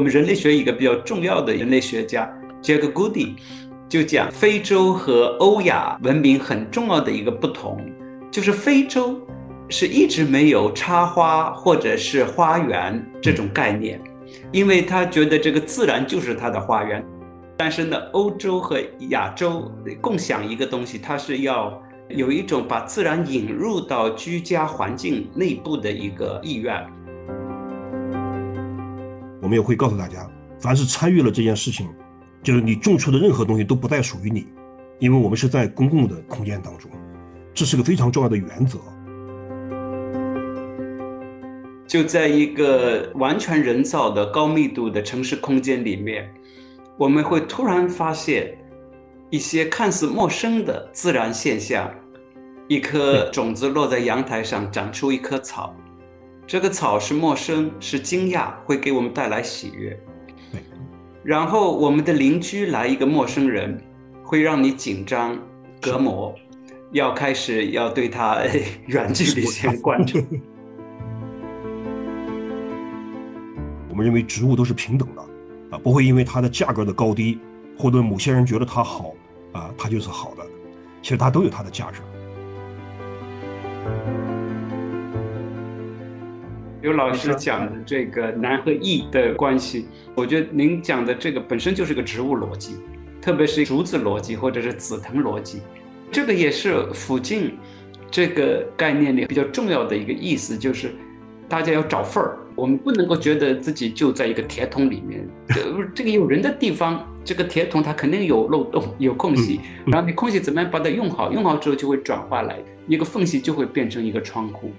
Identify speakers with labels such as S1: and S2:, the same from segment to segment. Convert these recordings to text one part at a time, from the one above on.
S1: 我们人类学一个比较重要的人类学家 Jack Goody 就讲非洲和欧亚文明很重要的一个不同，就是非洲是一直没有插花或者是花园这种概念，因为他觉得这个自然就是他的花园。但是呢，欧洲和亚洲共享一个东西，它是要有一种把自然引入到居家环境内部的一个意愿。
S2: 我们也会告诉大家，凡是参与了这件事情，就是你种出的任何东西都不再属于你，因为我们是在公共的空间当中，这是个非常重要的原则。
S1: 就在一个完全人造的高密度的城市空间里面，我们会突然发现一些看似陌生的自然现象：一颗种子落在阳台上，长出一棵草。这个草是陌生，是惊讶，会给我们带来喜悦。然后我们的邻居来一个陌生人，会让你紧张、隔膜，要开始要对他 远距离先关注。
S2: 我们认为植物都是平等的，啊，不会因为它的价格的高低，或者某些人觉得它好，啊，它就是好的。其实它都有它的价值。
S1: 刘老师讲的这个难和易的关系，我觉得您讲的这个本身就是个植物逻辑，特别是竹子逻辑或者是紫藤逻辑，这个也是附近这个概念里比较重要的一个意思，就是大家要找缝儿，我们不能够觉得自己就在一个铁桶里面，这个有人的地方，这个铁桶它肯定有漏洞、有空隙，然后你空隙怎么样把它用好，用好之后就会转化来一个缝隙，就会变成一个窗户。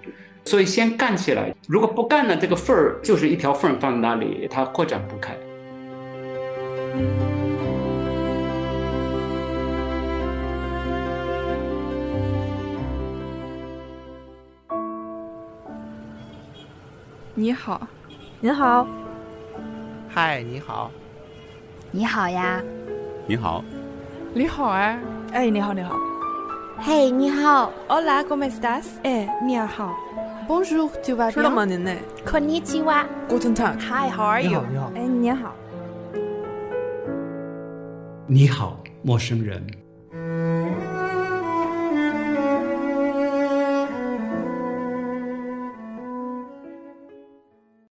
S1: 所以先干起来，如果不干呢，这个缝儿就是一条缝放在那里，它扩展不开。
S3: 你好，
S4: 您好，
S5: 嗨，你好，
S6: 你好呀，
S7: 你好，
S3: 你好哎，
S4: 哎，你好，你好，
S6: 嘿，你好
S4: ，Hola，¿cómo estás？
S3: 哎，你好。
S4: Vas bien？
S3: 吃了吗您呢
S6: ？Konnichiwa，Guten
S4: Tag，Hi，How are you？
S5: 你好，
S4: 哎，你好。
S1: 你好，陌生人。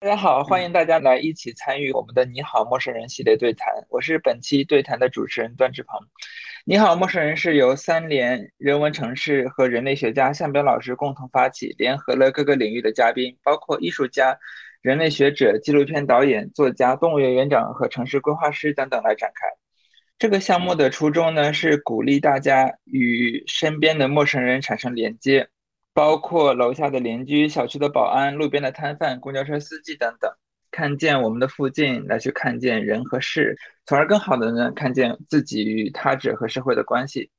S5: 大家好，欢迎大家来一起参与我们的“你好，陌生人”系列对谈。我是本期对谈的主持人段志鹏。你好，陌生人是由三联人文城市和人类学家向彪老师共同发起，联合了各个领域的嘉宾，包括艺术家、人类学者、纪录片导演、作家、动物园园长和城市规划师等等来展开。这个项目的初衷呢，是鼓励大家与身边的陌生人产生连接，包括楼下的邻居、小区的保安、路边的摊贩、公交车司机等等。看见我们的附近，来去看见人和事，从而更好的呢看见自己与他者和社会的关系。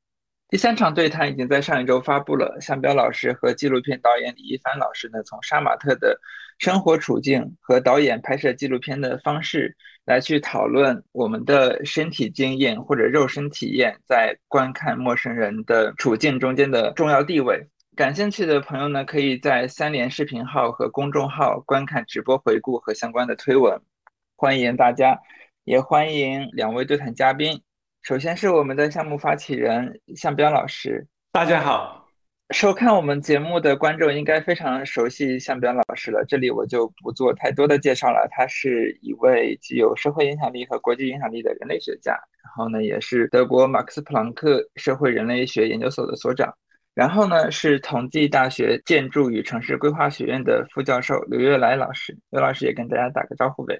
S5: 第三场对谈已经在上一周发布了，向彪老师和纪录片导演李一帆老师呢，从杀马特的生活处境和导演拍摄纪录片的方式来去讨论我们的身体经验或者肉身体验在观看陌生人的处境中间的重要地位。感兴趣的朋友呢，可以在三联视频号和公众号观看直播回顾和相关的推文。欢迎大家，也欢迎两位对谈嘉宾。首先是我们的项目发起人向彪老师，
S1: 大家好。
S5: 收看我们节目的观众应该非常熟悉向彪老师了，这里我就不做太多的介绍了。他是一位具有社会影响力和国际影响力的人类学家，然后呢，也是德国马克思普朗克社会人类学研究所的所长。然后呢，是同济大学建筑与城市规划学院的副教授刘月来老师。刘老师也跟大家打个招呼呗。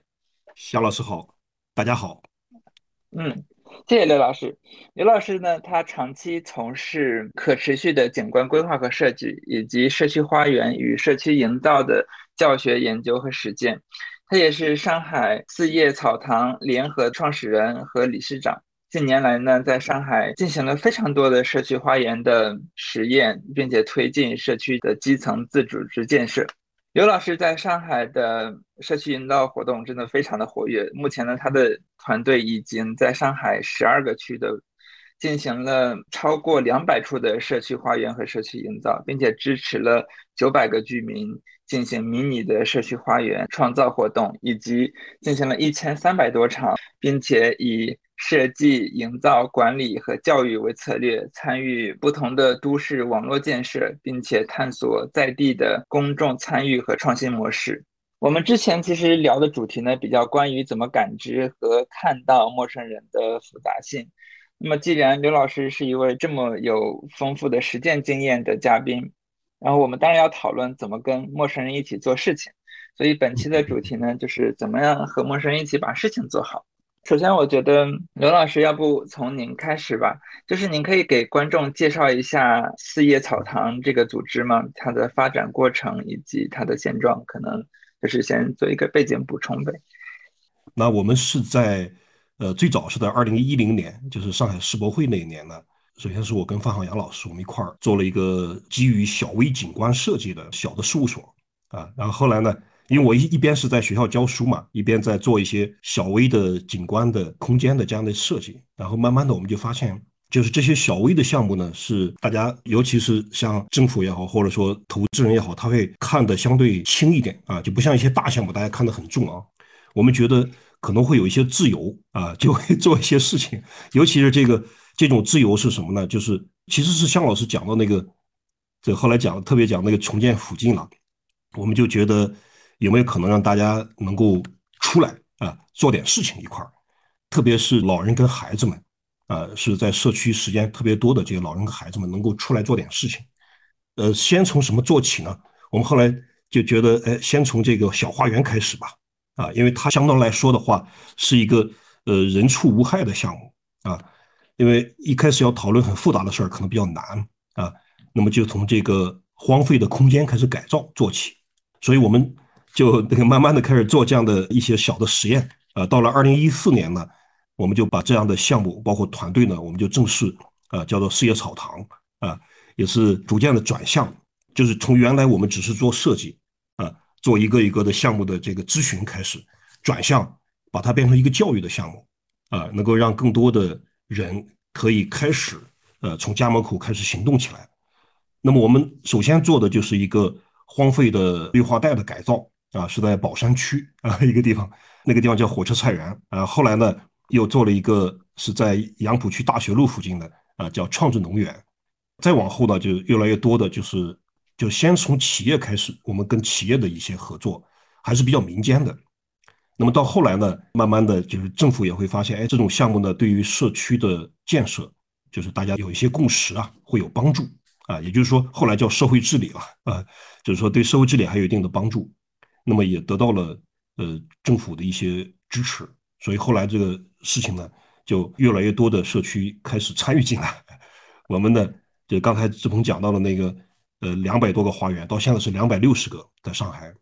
S2: 肖老师好，大家好。
S5: 嗯，谢谢刘老师。刘老师呢，他长期从事可持续的景观规划和设计，以及社区花园与社区营造的教学研究和实践。他也是上海四叶草堂联合创始人和理事长。近年来呢，在上海进行了非常多的社区花园的实验，并且推进社区的基层自主之建设。刘老师在上海的社区营造活动真的非常的活跃。目前呢，他的团队已经在上海十二个区的进行了超过两百处的社区花园和社区营造，并且支持了九百个居民进行迷你的社区花园创造活动，以及进行了一千三百多场，并且以设计、营造、管理和教育为策略，参与不同的都市网络建设，并且探索在地的公众参与和创新模式。我们之前其实聊的主题呢，比较关于怎么感知和看到陌生人的复杂性。那么，既然刘老师是一位这么有丰富的实践经验的嘉宾，然后我们当然要讨论怎么跟陌生人一起做事情。所以本期的主题呢，就是怎么样和陌生人一起把事情做好。首先，我觉得刘老师要不从您开始吧，就是您可以给观众介绍一下四叶草堂这个组织吗？它的发展过程以及它的现状，可能就是先做一个背景补充呗。
S2: 那我们是在。呃，最早是在二零一零年，就是上海世博会那一年呢。首先是我跟范浩洋老师，我们一块儿做了一个基于小微景观设计的小的事务所啊。然后后来呢，因为我一一边是在学校教书嘛，一边在做一些小微的景观的空间的这样的设计。然后慢慢的，我们就发现，就是这些小微的项目呢，是大家，尤其是像政府也好，或者说投资人也好，他会看的相对轻一点啊，就不像一些大项目，大家看得很重啊。我们觉得。可能会有一些自由啊，就会做一些事情，尤其是这个这种自由是什么呢？就是其实是向老师讲到那个，这后来讲特别讲那个重建附近了，我们就觉得有没有可能让大家能够出来啊，做点事情一块儿，特别是老人跟孩子们啊，是在社区时间特别多的这些老人跟孩子们能够出来做点事情，呃，先从什么做起呢？我们后来就觉得，哎，先从这个小花园开始吧。啊，因为它相对来说的话，是一个呃人畜无害的项目啊。因为一开始要讨论很复杂的事儿，可能比较难啊。那么就从这个荒废的空间开始改造做起，所以我们就那个慢慢的开始做这样的一些小的实验啊。到了二零一四年呢，我们就把这样的项目，包括团队呢，我们就正式啊叫做事业草堂啊，也是逐渐的转向，就是从原来我们只是做设计。啊做一个一个的项目的这个咨询开始，转向把它变成一个教育的项目，啊，能够让更多的人可以开始，呃，从家门口开始行动起来。那么我们首先做的就是一个荒废的绿化带的改造，啊，是在宝山区啊一个地方，那个地方叫火车菜园，啊，后来呢又做了一个是在杨浦区大学路附近的，啊，叫创智农园，再往后呢就越来越多的就是。就先从企业开始，我们跟企业的一些合作还是比较民间的。那么到后来呢，慢慢的就是政府也会发现，哎，这种项目呢，对于社区的建设，就是大家有一些共识啊，会有帮助啊。也就是说，后来叫社会治理了啊，就是说对社会治理还有一定的帮助。那么也得到了呃政府的一些支持，所以后来这个事情呢，就越来越多的社区开始参与进来。我们呢，就刚才志鹏讲到的那个。呃，两百多个花园，到现在是两百六十个在上海。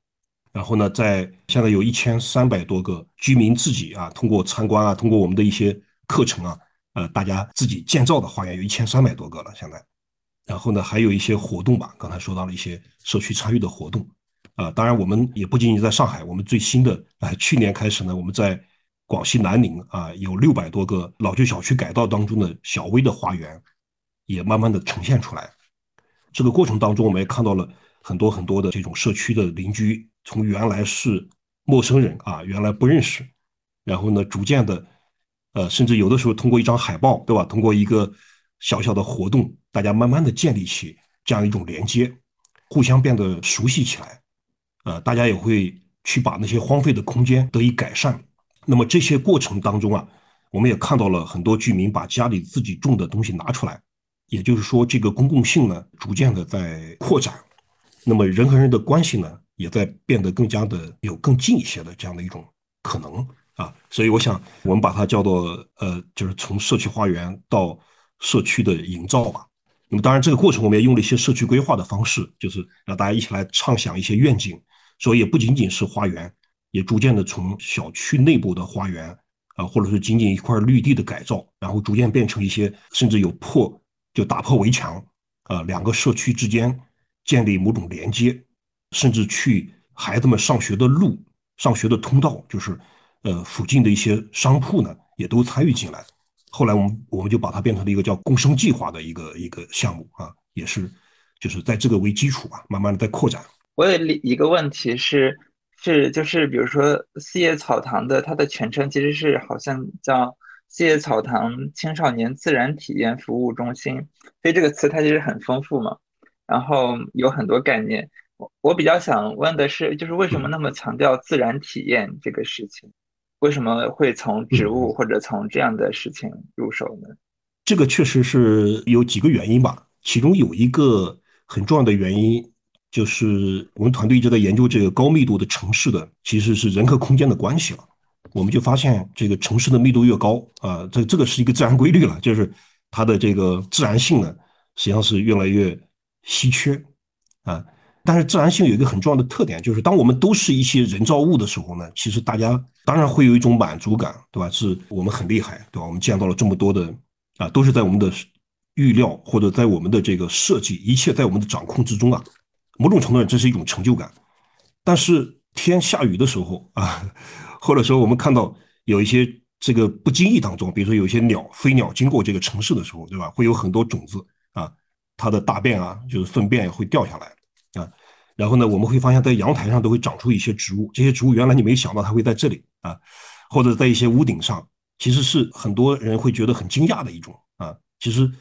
S2: 然后呢，在现在有一千三百多个居民自己啊，通过参观啊，通过我们的一些课程啊，呃，大家自己建造的花园有一千三百多个了。现在，然后呢，还有一些活动吧，刚才说到了一些社区参与的活动啊。当然，我们也不仅仅在上海，我们最新的啊，去年开始呢，我们在广西南宁啊，有六百多个老旧小区改造当中的小微的花园，也慢慢的呈现出来。这个过程当中，我们也看到了很多很多的这种社区的邻居，从原来是陌生人啊，原来不认识，然后呢，逐渐的，呃，甚至有的时候通过一张海报，对吧？通过一个小小的活动，大家慢慢的建立起这样一种连接，互相变得熟悉起来，呃，大家也会去把那些荒废的空间得以改善。那么这些过程当中啊，我们也看到了很多居民把家里自己种的东西拿出来。也就是说，这个公共性呢，逐渐的在扩展，那么人和人的关系呢，也在变得更加的有更近一些的这样的一种可能啊。所以，我想我们把它叫做呃，就是从社区花园到社区的营造吧。那么，当然这个过程我们也用了一些社区规划的方式，就是让大家一起来畅想一些愿景。所以，也不仅仅是花园，也逐渐的从小区内部的花园啊，或者是仅仅一块绿地的改造，然后逐渐变成一些甚至有破。就打破围墙，呃，两个社区之间建立某种连接，甚至去孩子们上学的路、上学的通道，就是呃附近的一些商铺呢，也都参与进来。后来我们我们就把它变成了一个叫共生计划的一个一个项目啊，也是就是在这个为基础吧，慢慢的在扩展。
S5: 我有一个问题是是就是比如说四叶草堂的它的全称其实是好像叫四叶草堂青少年自然体验服务中心，所以这个词它其实很丰富嘛，然后有很多概念。我我比较想问的是，就是为什么那么强调自然体验这个事情？为什么会从植物或者从这样的事情入手呢？
S2: 这个确实是有几个原因吧。其中有一个很重要的原因，就是我们团队一直在研究这个高密度的城市的其实是人和空间的关系了。我们就发现，这个城市的密度越高啊，这这个是一个自然规律了，就是它的这个自然性呢，实际上是越来越稀缺啊。但是自然性有一个很重要的特点，就是当我们都是一些人造物的时候呢，其实大家当然会有一种满足感，对吧？是我们很厉害，对吧？我们见到了这么多的啊，都是在我们的预料或者在我们的这个设计，一切在我们的掌控之中啊。某种程度上，这是一种成就感。但是天下雨的时候啊，或者说我们看到有一些这个不经意当中，比如说有些鸟飞鸟经过这个城市的时候，对吧？会有很多种子啊，它的大便啊，就是粪便会掉下来。啊，然后呢，我们会发现，在阳台上都会长出一些植物，这些植物原来你没想到它会在这里啊，或者在一些屋顶上，其实是很多人会觉得很惊讶的一种啊。其实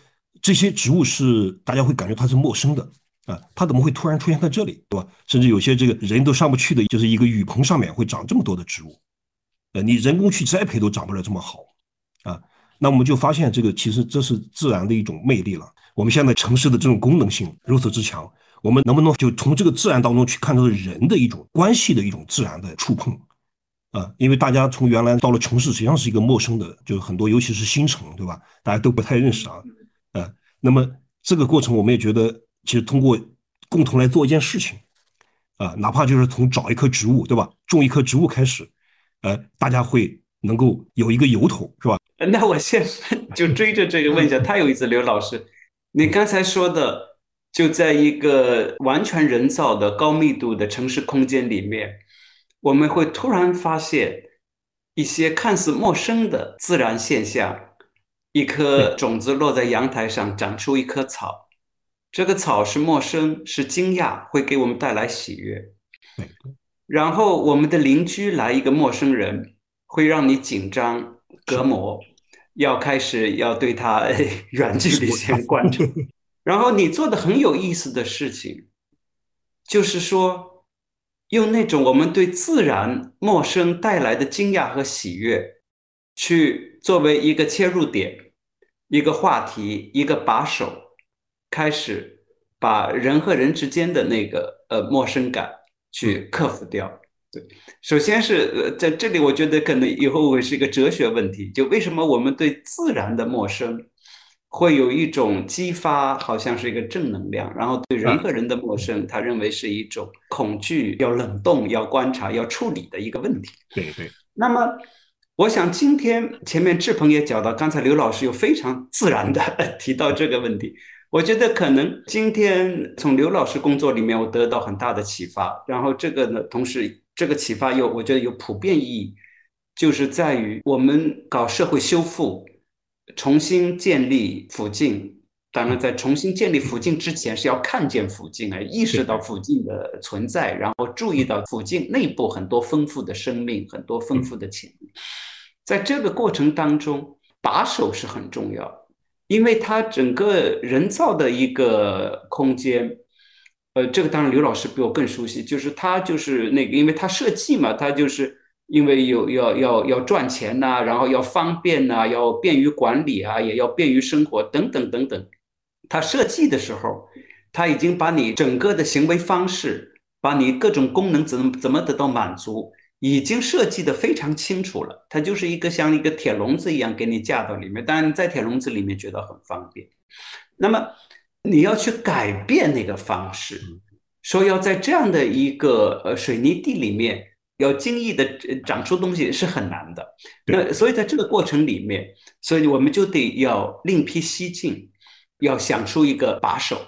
S2: 这些植物是大家会感觉它是陌生的啊，它怎么会突然出现在这里，对吧？甚至有些这个人都上不去的，就是一个雨棚上面会长这么多的植物，呃，你人工去栽培都长不了这么好啊。那我们就发现，这个其实这是自然的一种魅力了。我们现在城市的这种功能性如此之强。我们能不能就从这个自然当中去看到人的一种关系的一种自然的触碰啊？因为大家从原来到了城市，实际上是一个陌生的，就是很多，尤其是新城，对吧？大家都不太认识啊，呃，那么这个过程，我们也觉得，其实通过共同来做一件事情啊，哪怕就是从找一棵植物，对吧？种一棵植物开始，呃，大家会能够有一个由头，是吧？
S1: 那我现在就追着这个问一下，太有意思，刘老师，你刚才说的。就在一个完全人造的高密度的城市空间里面，我们会突然发现一些看似陌生的自然现象。一颗种子落在阳台上，长出一棵草。这个草是陌生，是惊讶，会给我们带来喜悦。然后我们的邻居来一个陌生人，会让你紧张、隔膜，要开始要对他 远距离先关注。然后你做的很有意思的事情，就是说，用那种我们对自然陌生带来的惊讶和喜悦，去作为一个切入点，一个话题，一个把手，开始把人和人之间的那个呃陌生感去克服掉。对，首先是呃在这里，我觉得可能以后会是一个哲学问题，就为什么我们对自然的陌生。会有一种激发，好像是一个正能量，然后对人和人的陌生，他认为是一种恐惧，要冷冻，要观察，要处理的一个问题。
S2: 对对。
S1: 那么，我想今天前面志鹏也讲到，刚才刘老师又非常自然的 提到这个问题，我觉得可能今天从刘老师工作里面，我得到很大的启发。然后这个呢，同时这个启发又我觉得有普遍意义，就是在于我们搞社会修复。重新建立附近，当然在重新建立附近之前，是要看见附近啊，意识到附近的存在，然后注意到附近内部很多丰富的生命，很多丰富的潜力。在这个过程当中，把手是很重要，因为它整个人造的一个空间，呃，这个当然刘老师比我更熟悉，就是他就是那个，因为他设计嘛，他就是。因为有要要要赚钱呐，然后要方便呐，要便于管理啊，也要便于生活等等等等。他设计的时候，他已经把你整个的行为方式，把你各种功能怎么怎么得到满足，已经设计的非常清楚了。它就是一个像一个铁笼子一样给你架到里面，当然在铁笼子里面觉得很方便。那么你要去改变那个方式，说要在这样的一个呃水泥地里面。要精益的长出东西是很难的，那所以在这个过程里面，所以我们就得要另辟蹊径，要想出一个把手，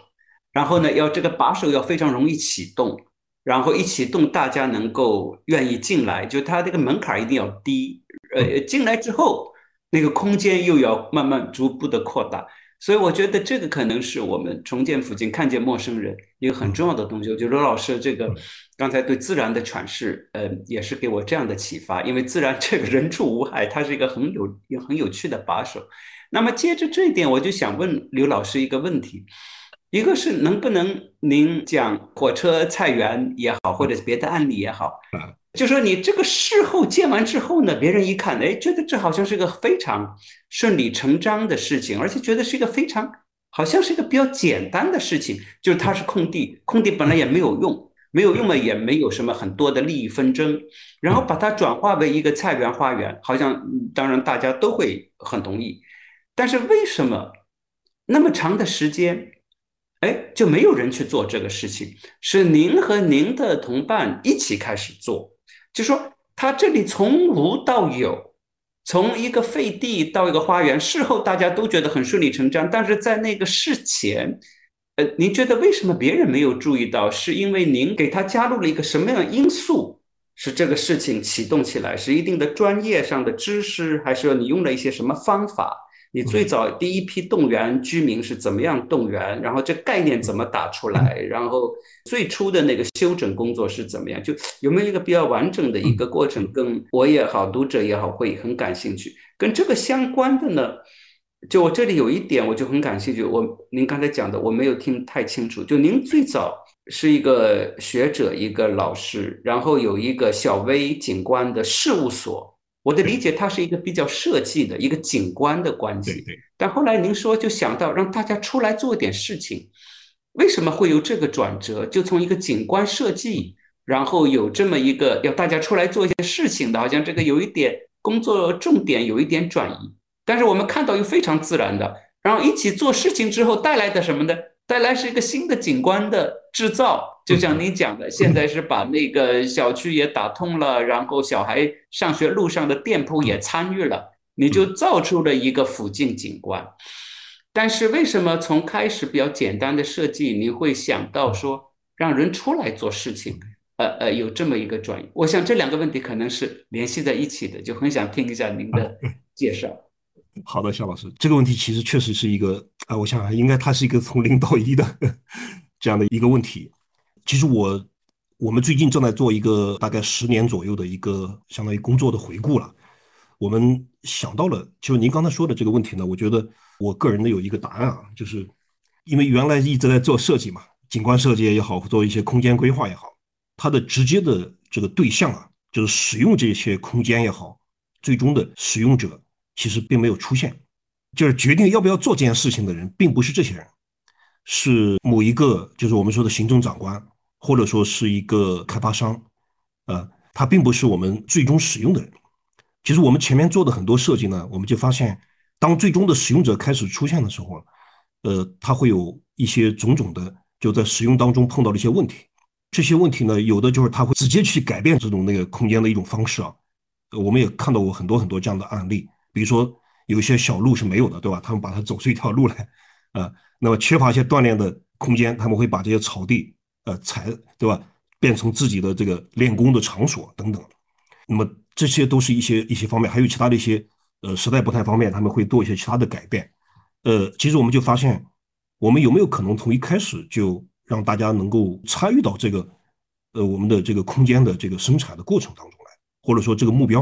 S1: 然后呢，要这个把手要非常容易启动，然后一起动大家能够愿意进来，就它这个门槛一定要低，呃，进来之后那个空间又要慢慢逐步的扩大。所以我觉得这个可能是我们重建附近看见陌生人一个很重要的东西。我觉得罗老师这个刚才对自然的阐释，呃，也是给我这样的启发。因为自然这个人畜无害，它是一个很有很有趣的把手。那么接着这一点，我就想问刘老师一个问题：一个是能不能您讲火车菜园也好，或者是别的案例也好，就说你这个事后建完之后呢，别人一看，哎，觉得这好像是个非常顺理成章的事情，而且觉得是一个非常好像是一个比较简单的事情，就是它是空地，空地本来也没有用，没有用嘛，也没有什么很多的利益纷争，然后把它转化为一个菜园花园，好像当然大家都会很同意，但是为什么那么长的时间，哎，就没有人去做这个事情？是您和您的同伴一起开始做？就说他这里从无到有，从一个废地到一个花园，事后大家都觉得很顺理成章。但是在那个事前，呃，您觉得为什么别人没有注意到？是因为您给他加入了一个什么样的因素，使这个事情启动起来？是一定的专业上的知识，还是说你用了一些什么方法？你最早第一批动员居民是怎么样动员？然后这概念怎么打出来？然后最初的那个修整工作是怎么样？就有没有一个比较完整的一个过程？跟我也好，读者也好，会很感兴趣。跟这个相关的呢，就我这里有一点，我就很感兴趣。我您刚才讲的，我没有听太清楚。就您最早是一个学者，一个老师，然后有一个小微景观的事务所。我的理解，它是一个比较设计的一个景观的关系。
S2: 对对。
S1: 但后来您说，就想到让大家出来做点事情，为什么会有这个转折？就从一个景观设计，然后有这么一个要大家出来做一些事情的，好像这个有一点工作重点有一点转移。但是我们看到又非常自然的，然后一起做事情之后带来的什么呢？带来是一个新的景观的制造，就像你讲的，现在是把那个小区也打通了，然后小孩上学路上的店铺也参与了，你就造出了一个附近景观。但是为什么从开始比较简单的设计，你会想到说让人出来做事情？呃呃，有这么一个转移？我想这两个问题可能是联系在一起的，就很想听一下您的介绍。
S2: 好的，肖老师，这个问题其实确实是一个啊，我想应该它是一个从零到一的这样的一个问题。其实我我们最近正在做一个大概十年左右的一个相当于工作的回顾了。我们想到了，就是您刚才说的这个问题呢，我觉得我个人的有一个答案啊，就是因为原来一直在做设计嘛，景观设计也好，做一些空间规划也好，它的直接的这个对象啊，就是使用这些空间也好，最终的使用者。其实并没有出现，就是决定要不要做这件事情的人，并不是这些人，是某一个，就是我们说的行政长官，或者说是一个开发商，呃，他并不是我们最终使用的人。其实我们前面做的很多设计呢，我们就发现，当最终的使用者开始出现的时候，呃，他会有一些种种的就在使用当中碰到的一些问题。这些问题呢，有的就是他会直接去改变这种那个空间的一种方式啊。我们也看到过很多很多这样的案例。比如说，有一些小路是没有的，对吧？他们把它走出一条路来，啊，那么缺乏一些锻炼的空间，他们会把这些草地，呃，踩，对吧？变成自己的这个练功的场所等等。那么这些都是一些一些方面，还有其他的一些，呃，实在不太方便，他们会做一些其他的改变。呃，其实我们就发现，我们有没有可能从一开始就让大家能够参与到这个，呃，我们的这个空间的这个生产的过程当中来，或者说这个目标，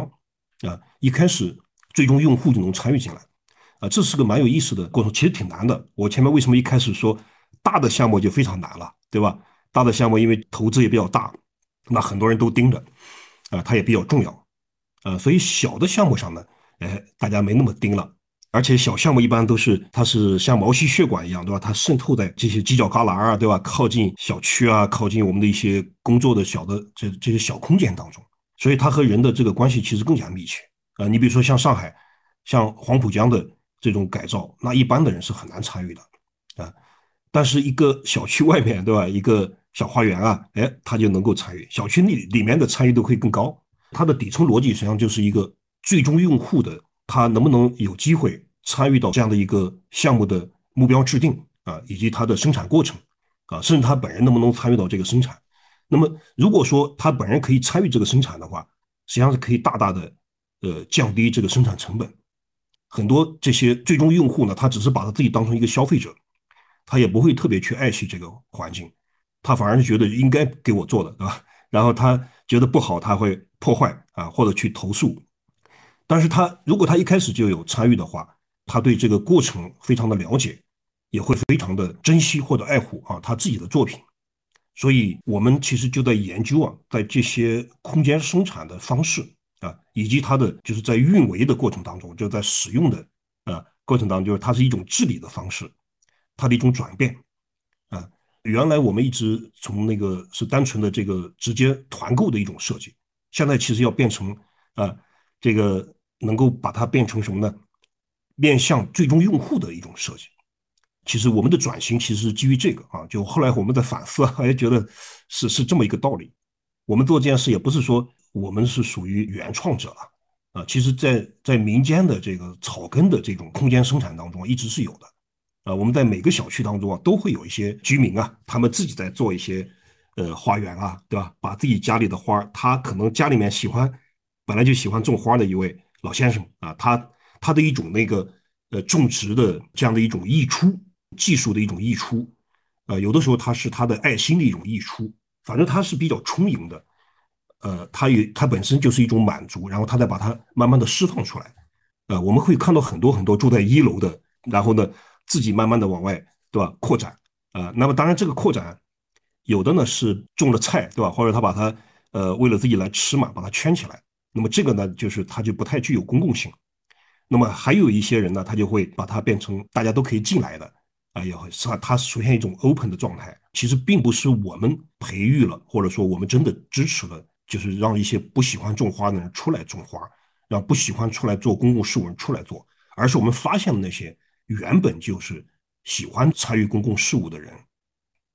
S2: 啊，一开始。最终用户就能参与进来，啊，这是个蛮有意思的过程，其实挺难的。我前面为什么一开始说大的项目就非常难了，对吧？大的项目因为投资也比较大，那很多人都盯着，啊，它也比较重要，呃，所以小的项目上呢，哎，大家没那么盯了。而且小项目一般都是它是像毛细血管一样，对吧？它渗透在这些犄角旮旯啊，对吧？靠近小区啊，靠近我们的一些工作的小的这这些小空间当中，所以它和人的这个关系其实更加密切。啊，你比如说像上海，像黄浦江的这种改造，那一般的人是很难参与的，啊，但是一个小区外面，对吧？一个小花园啊，哎，他就能够参与，小区里里面的参与度会更高。它的底层逻辑实际上就是一个最终用户的他能不能有机会参与到这样的一个项目的目标制定啊，以及它的生产过程啊，甚至他本人能不能参与到这个生产。那么如果说他本人可以参与这个生产的话，实际上是可以大大的。呃，降低这个生产成本，很多这些最终用户呢，他只是把他自己当成一个消费者，他也不会特别去爱惜这个环境，他反而是觉得应该给我做的，对吧？然后他觉得不好，他会破坏啊，或者去投诉。但是他如果他一开始就有参与的话，他对这个过程非常的了解，也会非常的珍惜或者爱护啊他自己的作品。所以我们其实就在研究啊，在这些空间生产的方式啊，以及它的就是在运维的过程当中，就在使用的啊过程当中，就是它是一种治理的方式，它的一种转变啊。原来我们一直从那个是单纯的这个直接团购的一种设计，现在其实要变成啊这个能够把它变成什么呢？面向最终用户的一种设计。其实我们的转型其实是基于这个啊，就后来我们在反思，也觉得是是这么一个道理。我们做这件事也不是说我们是属于原创者了啊，其实，在在民间的这个草根的这种空间生产当中，一直是有的啊。我们在每个小区当中啊，都会有一些居民啊，他们自己在做一些呃花园啊，对吧？把自己家里的花，他可能家里面喜欢本来就喜欢种花的一位老先生啊，他他的一种那个呃种植的这样的一种溢出。技术的一种溢出，呃，有的时候它是他的爱心的一种溢出，反正他是比较充盈的，呃，它也它本身就是一种满足，然后他再把它慢慢的释放出来，呃，我们会看到很多很多住在一楼的，然后呢自己慢慢的往外，对吧？扩展，啊，那么当然这个扩展，有的呢是种了菜，对吧？或者他把它，呃，为了自己来吃嘛，把它圈起来，那么这个呢就是它就不太具有公共性，那么还有一些人呢，他就会把它变成大家都可以进来的。啊，也会它，它出现一种 open 的状态。其实并不是我们培育了，或者说我们真的支持了，就是让一些不喜欢种花的人出来种花，让不喜欢出来做公共事务人出来做，而是我们发现了那些原本就是喜欢参与公共事务的人，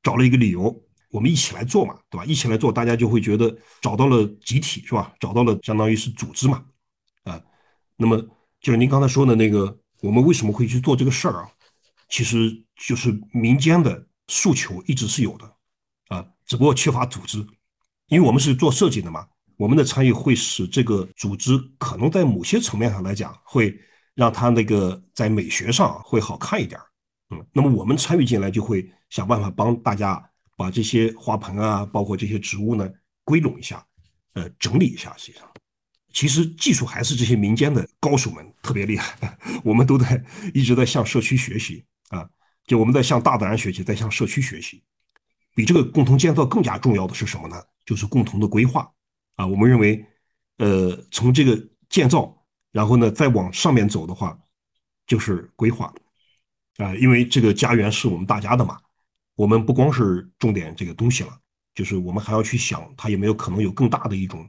S2: 找了一个理由，我们一起来做嘛，对吧？一起来做，大家就会觉得找到了集体，是吧？找到了相当于是组织嘛，啊，那么就是您刚才说的那个，我们为什么会去做这个事儿啊？其实就是民间的诉求一直是有的，啊，只不过缺乏组织，因为我们是做设计的嘛，我们的参与会使这个组织可能在某些层面上来讲，会让它那个在美学上会好看一点，嗯，那么我们参与进来就会想办法帮大家把这些花盆啊，包括这些植物呢归拢一下，呃，整理一下，实际上。其实技术还是这些民间的高手们特别厉害，我们都在一直在向社区学习。啊，就我们在向大自然学习，在向社区学习。比这个共同建造更加重要的是什么呢？就是共同的规划。啊，我们认为，呃，从这个建造，然后呢，再往上面走的话，就是规划。啊，因为这个家园是我们大家的嘛，我们不光是重点这个东西了，就是我们还要去想，它有没有可能有更大的一种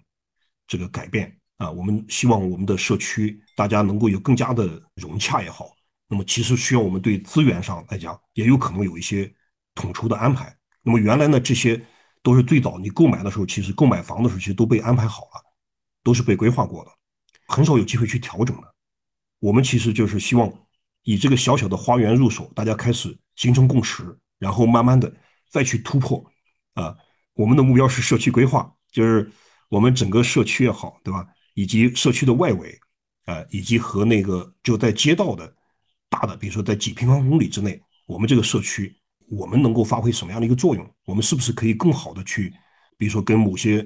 S2: 这个改变。啊，我们希望我们的社区大家能够有更加的融洽也好。那么其实需要我们对资源上来讲，也有可能有一些统筹的安排。那么原来呢，这些都是最早你购买的时候，其实购买房的时候其实都被安排好了，都是被规划过的，很少有机会去调整的。我们其实就是希望以这个小小的花园入手，大家开始形成共识，然后慢慢的再去突破。啊，我们的目标是社区规划，就是我们整个社区也好，对吧？以及社区的外围，啊，以及和那个就在街道的。大的，比如说在几平方公里之内，我们这个社区，我们能够发挥什么样的一个作用？我们是不是可以更好的去，比如说跟某些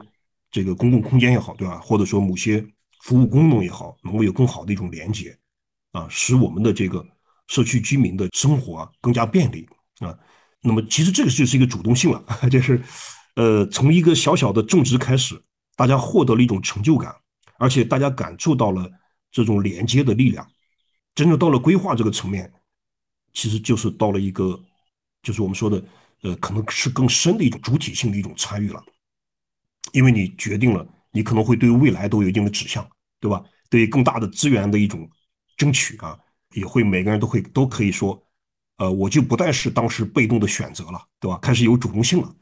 S2: 这个公共空间也好，对吧？或者说某些服务功能也好，能够有更好的一种连接，啊，使我们的这个社区居民的生活更加便利啊。那么其实这个就是一个主动性了，就是，呃，从一个小小的种植开始，大家获得了一种成就感，而且大家感受到了这种连接的力量。真正到了规划这个层面，其实就是到了一个，就是我们说的，呃，可能是更深的一种主体性的一种参与了，因为你决定了，你可能会对未来都有一定的指向，对吧？对更大的资源的一种争取啊，也会每个人都会都可以说，呃，我就不再是当时被动的选择了，对吧？开始有主动性了。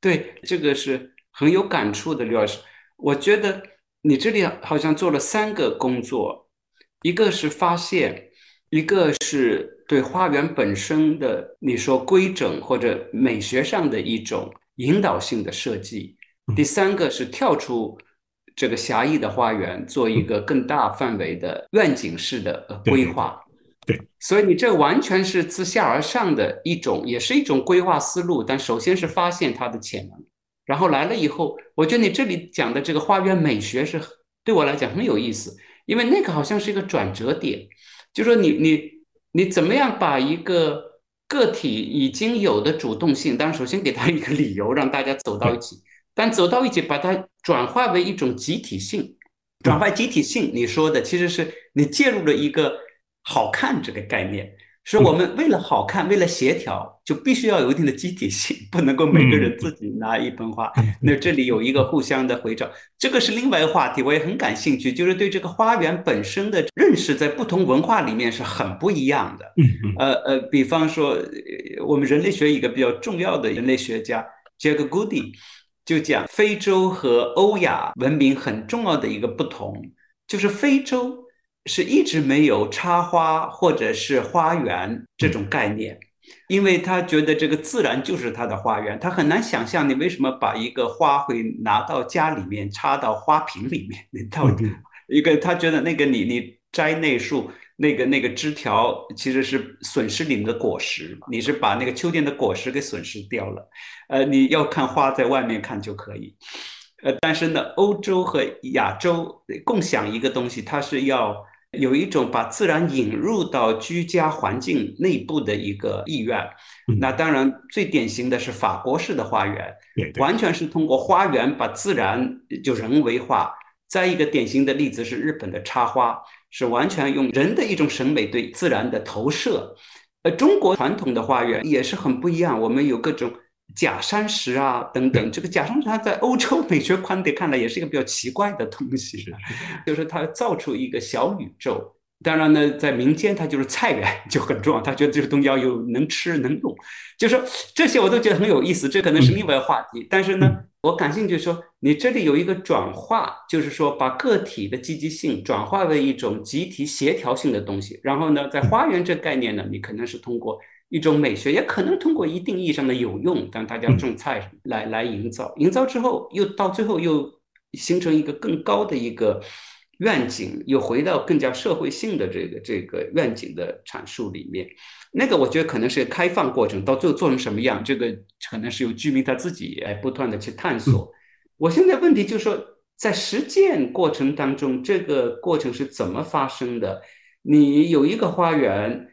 S1: 对，这个是很有感触的，刘老师。我觉得你这里好像做了三个工作。一个是发现，一个是对花园本身的你说规整或者美学上的一种引导性的设计，第三个是跳出这个狭义的花园做一个更大范围的愿景式的规划。
S2: 对，
S1: 所以你这完全是自下而上的一种，也是一种规划思路。但首先是发现它的潜能，然后来了以后，我觉得你这里讲的这个花园美学是对我来讲很有意思，因为那个好像是一个转折点，就说你你你怎么样把一个个体已经有的主动性，当然首先给他一个理由让大家走到一起，但走到一起把它转化为一种集体性，转化集体性，你说的其实是你介入了一个。好看这个概念，是我们为了好看，为了协调，就必须要有一定的集体性，不能够每个人自己拿一盆花。那这里有一个互相的回照，这个是另外一个话题，我也很感兴趣，就是对这个花园本身的认识，在不同文化里面是很不一样的。呃呃，比方说，我们人类学一个比较重要的人类学家 Jack Goody 就讲，非洲和欧亚文明很重要的一个不同，就是非洲。是一直没有插花或者是花园这种概念，因为他觉得这个自然就是他的花园，他很难想象你为什么把一个花会拿到家里面插到花瓶里面。你到底 一个他觉得那个你你摘那树那个那个枝条其实是损失你们的果实，你是把那个秋天的果实给损失掉了。呃，你要看花在外面看就可以。呃，但是呢，欧洲和亚洲共享一个东西，它是要。有一种把自然引入到居家环境内部的一个意愿，那当然最典型的是法国式的花园，完全是通过花园把自然就人为化。再一个典型的例子是日本的插花，是完全用人的一种审美对自然的投射。呃，中国传统的花园也是很不一样，我们有各种。假山石啊，等等，这个假山石它在欧洲美学观点看来也是一个比较奇怪的东西，就是它造出一个小宇宙。当然呢，在民间它就是菜园就很重要，他觉得这个东西要有能吃能用，就是说这些我都觉得很有意思，这可能是另外一个话题。但是呢，我感兴趣说，你这里有一个转化，就是说把个体的积极性转化为一种集体协调性的东西。然后呢，在花园这概念呢，你可能是通过。一种美学，也可能通过一定意义上的有用，当大家种菜来来营造，营造之后又到最后又形成一个更高的一个愿景，又回到更加社会性的这个这个愿景的阐述里面。那个我觉得可能是开放过程，到最后做成什么样，这个可能是由居民他自己来不断的去探索。我现在问题就是说，在实践过程当中，这个过程是怎么发生的？你有一个花园。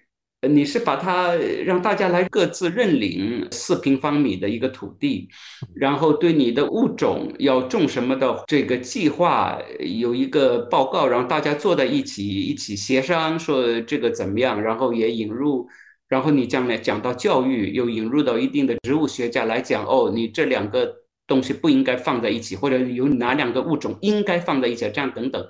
S1: 你是把它让大家来各自认领四平方米的一个土地，然后对你的物种要种什么的这个计划有一个报告，然后大家坐在一起一起协商说这个怎么样，然后也引入，然后你将来讲到教育，又引入到一定的植物学家来讲哦，你这两个东西不应该放在一起，或者有哪两个物种应该放在一起，这样等等。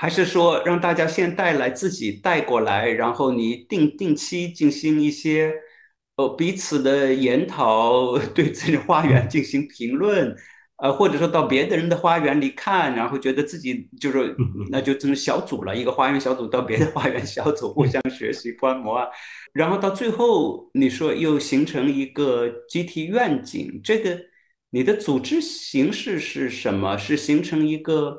S1: 还是说让大家先带来自己带过来，然后你定定期进行一些，呃彼此的研讨，对自己花园进行评论，呃或者说到别的人的花园里看，然后觉得自己就是那就成小组了，一个花园小组到别的花园小组互相学习观摩啊，然后到最后你说又形成一个集体愿景，这个你的组织形式是什么？是形成一个？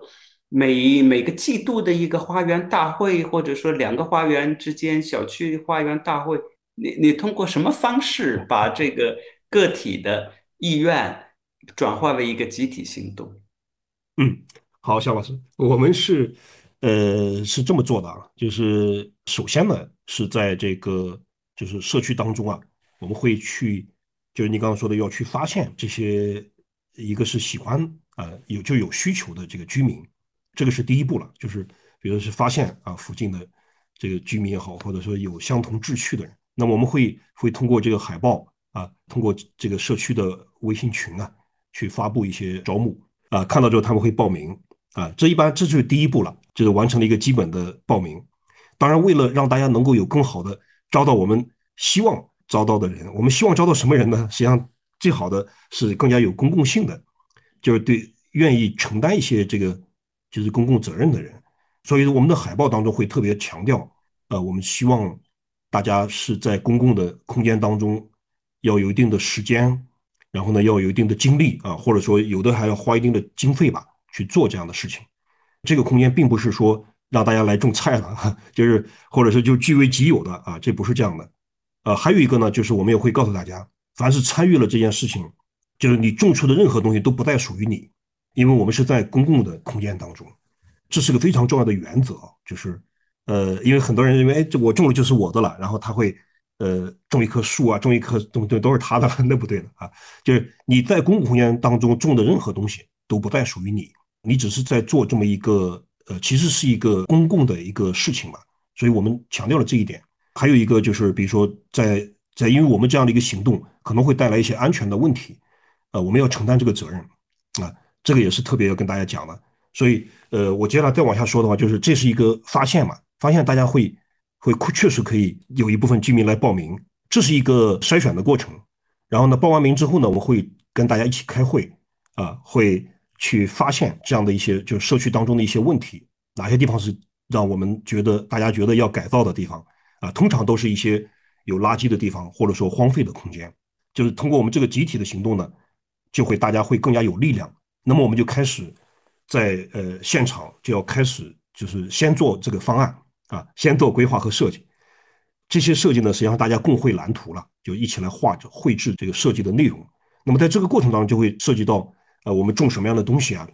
S1: 每每个季度的一个花园大会，或者说两个花园之间小区花园大会，你你通过什么方式把这个个体的意愿转化为一个集体行动？
S2: 嗯，好，肖老师，我们是呃是这么做的啊，就是首先呢是在这个就是社区当中啊，我们会去就是你刚刚说的要去发现这些一个是喜欢啊有就有需求的这个居民。这个是第一步了，就是比如是发现啊附近的这个居民也好，或者说有相同志趣的人，那么我们会会通过这个海报啊，通过这个社区的微信群啊，去发布一些招募啊，看到之后他们会报名啊，这一般这就是第一步了，就是完成了一个基本的报名。当然，为了让大家能够有更好的招到我们希望招到的人，我们希望招到什么人呢？实际上，最好的是更加有公共性的，就是对愿意承担一些这个。就是公共责任的人，所以我们的海报当中会特别强调，呃，我们希望大家是在公共的空间当中要有一定的时间，然后呢要有一定的精力啊，或者说有的还要花一定的经费吧，去做这样的事情。这个空间并不是说让大家来种菜了，就是或者是就据为己有的啊，这不是这样的。呃，还有一个呢，就是我们也会告诉大家，凡是参与了这件事情，就是你种出的任何东西都不再属于你，因为我们是在公共的空间当中，这是个非常重要的原则。就是，呃，因为很多人认为，哎，这我种的就是我的了，然后他会，呃，种一棵树啊，种一棵东西都是他的，那不对的啊。就是你在公共空间当中种的任何东西都不再属于你，你只是在做这么一个，呃，其实是一个公共的一个事情嘛。所以我们强调了这一点。还有一个就是，比如说，在在，因为我们这样的一个行动可能会带来一些安全的问题，呃，我们要承担这个责任，这个也是特别要跟大家讲的。所以，呃，我接下来再往下说的话，就是这是一个发现嘛，发现大家会会确实可以有一部分居民来报名，这是一个筛选的过程。然后呢，报完名之后呢，我会跟大家一起开会，啊，会去发现这样的一些就是社区当中的一些问题，哪些地方是让我们觉得大家觉得要改造的地方。啊，通常都是一些有垃圾的地方，或者说荒废的空间。就是通过我们这个集体的行动呢，就会大家会更加有力量。那么我们就开始在呃现场就要开始，就是先做这个方案啊，先做规划和设计。这些设计呢，实际上大家共绘蓝图了，就一起来画着绘制这个设计的内容。那么在这个过程当中，就会涉及到呃我们种什么样的东西啊？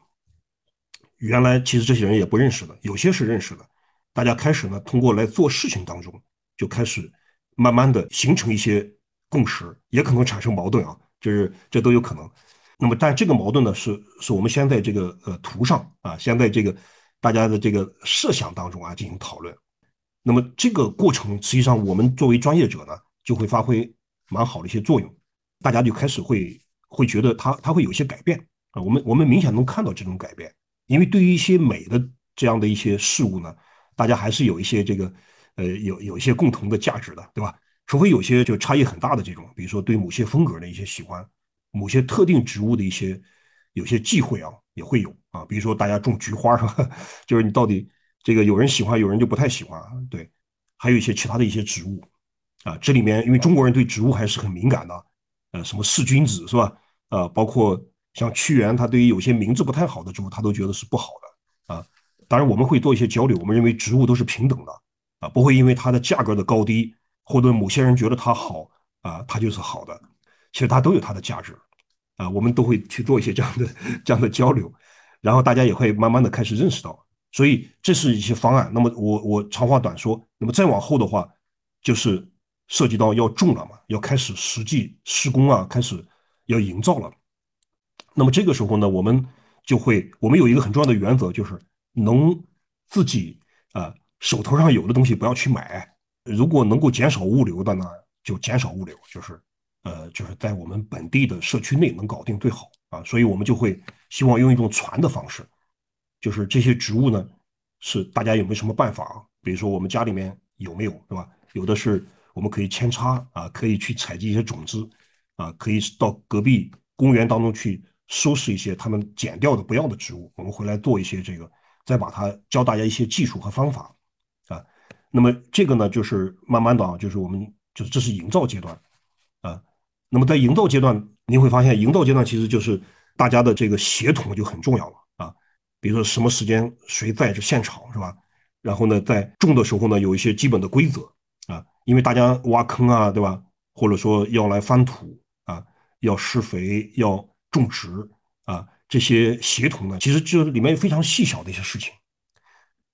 S2: 原来其实这些人也不认识的，有些是认识的。大家开始呢，通过来做事情当中。就开始慢慢的形成一些共识，也可能产生矛盾啊，就是这都有可能。那么，但这个矛盾呢，是是我们先在这个呃图上啊，先在这个大家的这个设想当中啊进行讨论。那么这个过程实际上，我们作为专业者呢，就会发挥蛮好的一些作用。大家就开始会会觉得它它会有一些改变啊。我们我们明显能看到这种改变，因为对于一些美的这样的一些事物呢，大家还是有一些这个。呃，有有一些共同的价值的，对吧？除非有些就差异很大的这种，比如说对某些风格的一些喜欢，某些特定植物的一些有些忌讳啊，也会有啊。比如说大家种菊花是吧？就是你到底这个有人喜欢，有人就不太喜欢，对。还有一些其他的一些植物啊，这里面因为中国人对植物还是很敏感的，呃，什么四君子是吧？呃，包括像屈原，他对于有些名字不太好的植物，他都觉得是不好的啊。当然我们会做一些交流，我们认为植物都是平等的。啊，不会因为它的价格的高低，或者某些人觉得它好啊，它就是好的。其实它都有它的价值，啊，我们都会去做一些这样的这样的交流，然后大家也会慢慢的开始认识到。所以这是一些方案。那么我我长话短说，那么再往后的话，就是涉及到要种了嘛，要开始实际施工啊，开始要营造了。那么这个时候呢，我们就会，我们有一个很重要的原则，就是能自己啊。手头上有的东西不要去买，如果能够减少物流的呢，就减少物流，就是，呃，就是在我们本地的社区内能搞定最好啊。所以我们就会希望用一种传的方式，就是这些植物呢，是大家有没有什么办法？比如说我们家里面有没有，是吧？有的是我们可以扦插啊，可以去采集一些种子啊，可以到隔壁公园当中去收拾一些他们剪掉的不要的植物，我们回来做一些这个，再把它教大家一些技术和方法啊。那么这个呢，就是慢慢的啊，就是我们就是这是营造阶段，那么在营造阶段，您会发现营造阶段其实就是大家的这个协同就很重要了啊，比如说什么时间谁在这现场是吧？然后呢，在种的时候呢，有一些基本的规则啊，因为大家挖坑啊，对吧？或者说要来翻土啊，要施肥，要种植啊，这些协同呢，其实就是里面非常细小的一些事情。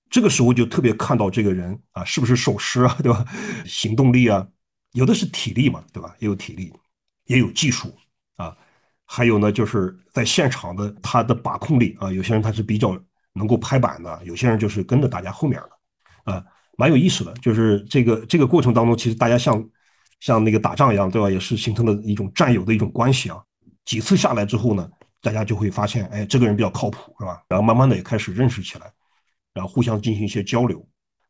S2: 这个时候就特别看到这个人啊，是不是守时啊，对吧？行动力啊，有的是体力嘛，对吧？也有体力，也有技术啊，还有呢，就是在现场的他的把控力啊。有些人他是比较能够拍板的，有些人就是跟着大家后面的，啊，蛮有意思的。就是这个这个过程当中，其实大家像像那个打仗一样，对吧？也是形成了一种战友的一种关系啊。几次下来之后呢，大家就会发现，哎，这个人比较靠谱，是吧？然后慢慢的也开始认识起来。然后互相进行一些交流，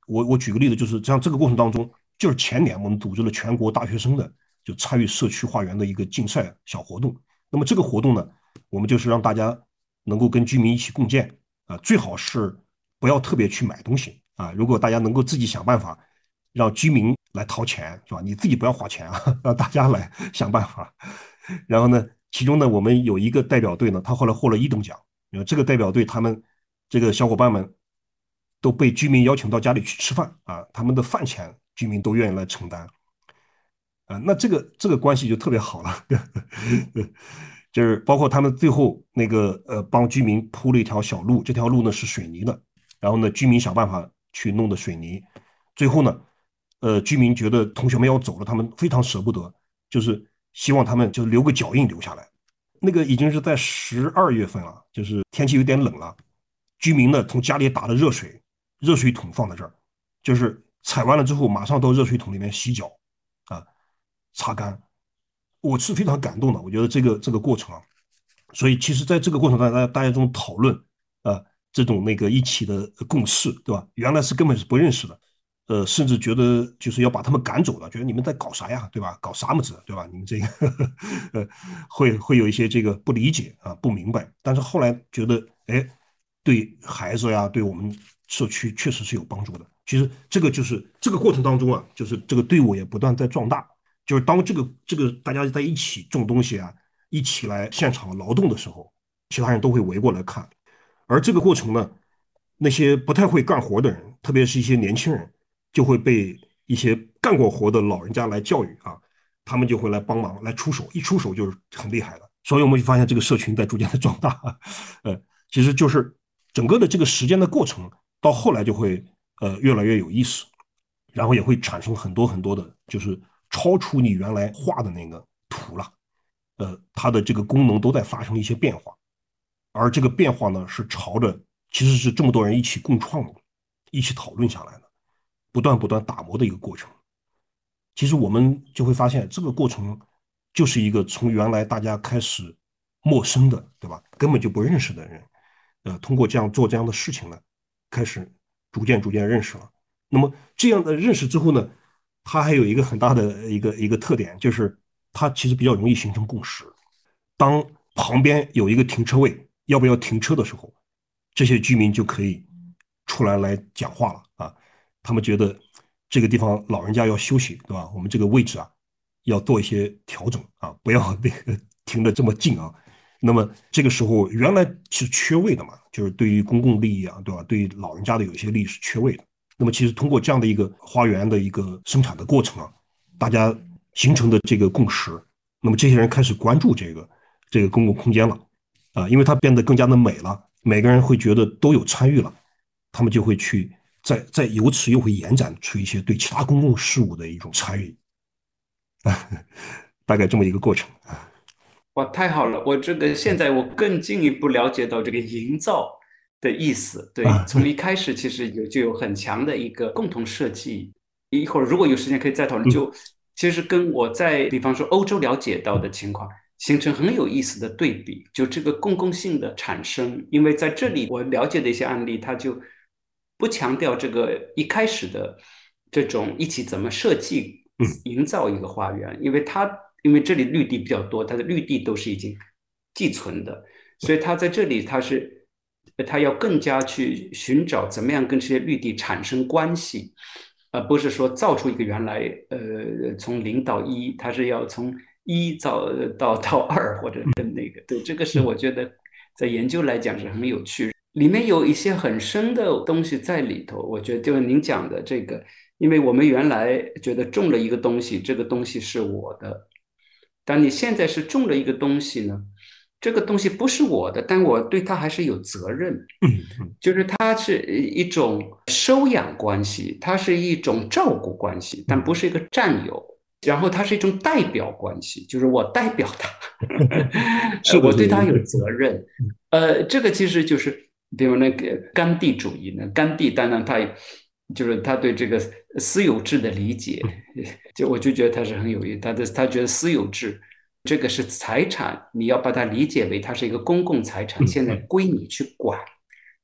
S2: 我我举个例子，就是像这个过程当中，就是前年我们组织了全国大学生的就参与社区花园的一个竞赛小活动。那么这个活动呢，我们就是让大家能够跟居民一起共建啊，最好是不要特别去买东西啊。如果大家能够自己想办法让居民来掏钱，是吧？你自己不要花钱啊，让大家来 想办法。然后呢，其中呢，我们有一个代表队呢，他后来获了一等奖。呃，这个代表队他们这个小伙伴们都被居民邀请到家里去吃饭啊，他们的饭钱居民都愿意来承担。那这个这个关系就特别好了，就是包括他们最后那个呃帮居民铺了一条小路，这条路呢是水泥的，然后呢居民想办法去弄的水泥，最后呢，呃居民觉得同学们要走了，他们非常舍不得，就是希望他们就留个脚印留下来。那个已经是在十二月份了，就是天气有点冷了，居民呢从家里打了热水，热水桶放在这儿，就是踩完了之后马上到热水桶里面洗脚。擦干，我是非常感动的。我觉得这个这个过程啊，所以其实在这个过程当中，大家大家这种讨论呃，这种那个一起的共事，对吧？原来是根本是不认识的，呃，甚至觉得就是要把他们赶走了，觉得你们在搞啥呀，对吧？搞啥么子，对吧？你们这个呵呵 呃，会会有一些这个不理解啊，不明白。但是后来觉得，哎，对孩子呀，对我们社区确实是有帮助的。其实这个就是这个过程当中啊，就是这个队伍也不断在壮大。就是当这个这个大家在一起种东西啊，一起来现场劳动的时候，其他人都会围过来看。而这个过程呢，那些不太会干活的人，特别是一些年轻人，就会被一些干过活的老人家来教育啊，他们就会来帮忙来出手，一出手就是很厉害的。所以我们就发现这个社群在逐渐的壮大。呃，其实就是整个的这个时间的过程，到后来就会呃越来越有意思，然后也会产生很多很多的，就是。超出你原来画的那个图了，呃，它的这个功能都在发生一些变化，而这个变化呢，是朝着其实是这么多人一起共创，一起讨论下来的，不断不断打磨的一个过程。其实我们就会发现，这个过程就是一个从原来大家开始陌生的，对吧？根本就不认识的人，呃，通过这样做这样的事情呢，开始逐渐逐渐认识了。那么这样的认识之后呢？它还有一个很大的一个一个特点，就是它其实比较容易形成共识。当旁边有一个停车位，要不要停车的时候，这些居民就可以出来来讲话了啊。他们觉得这个地方老人家要休息，对吧？我们这个位置啊，要做一些调整啊，不要那个停的这么近啊。那么这个时候原来是缺位的嘛，就是对于公共利益啊，对吧？对于老人家的有些利益是缺位的。那么，其实通过这样的一个花园的一个生产的过程啊，大家形成的这个共识，那么这些人开始关注这个这个公共空间了，啊，因为它变得更加的美了，每个人会觉得都有参与了，他们就会去再再由此又会延展出一些对其他公共事务的一种参与，啊，大概这么一个过程啊。
S1: 哇，太好了！我这个现在我更进一步了解到这个营造。的意思，对，从一开始其实有就有很强的一个共同设计。一会儿如果有时间可以再讨论。就其实跟我在比方说欧洲了解到的情况形成很有意思的对比。就这个公共性的产生，因为在这里我了解的一些案例，它就不强调这个一开始的这种一起怎么设计、营造一个花园，因为它因为这里绿地比较多，它的绿地都是已经寄存的，所以它在这里它是。他要更加去寻找怎么样跟这些绿地产生关系，而不是说造出一个原来呃从零到一，他是要从一造到到二或者跟那个对，这个是我觉得在研究来讲是很有趣，里面有一些很深的东西在里头。我觉得就是您讲的这个，因为我们原来觉得种了一个东西，这个东西是我的，但你现在是种了一个东西呢？这个东西不是我的，但我对他还是有责任。就是它是一种收养关系，它是一种照顾关系，但不是一个占有。然后它是一种代表关系，就是我代表他，是 我对他有责任。呃，这个其实就是，比如那个甘地主义呢，甘地当然他就是他对这个私有制的理解，就我就觉得他是很有意思，他的他觉得私有制。这个是财产，你要把它理解为它是一个公共财产，现在归你去管，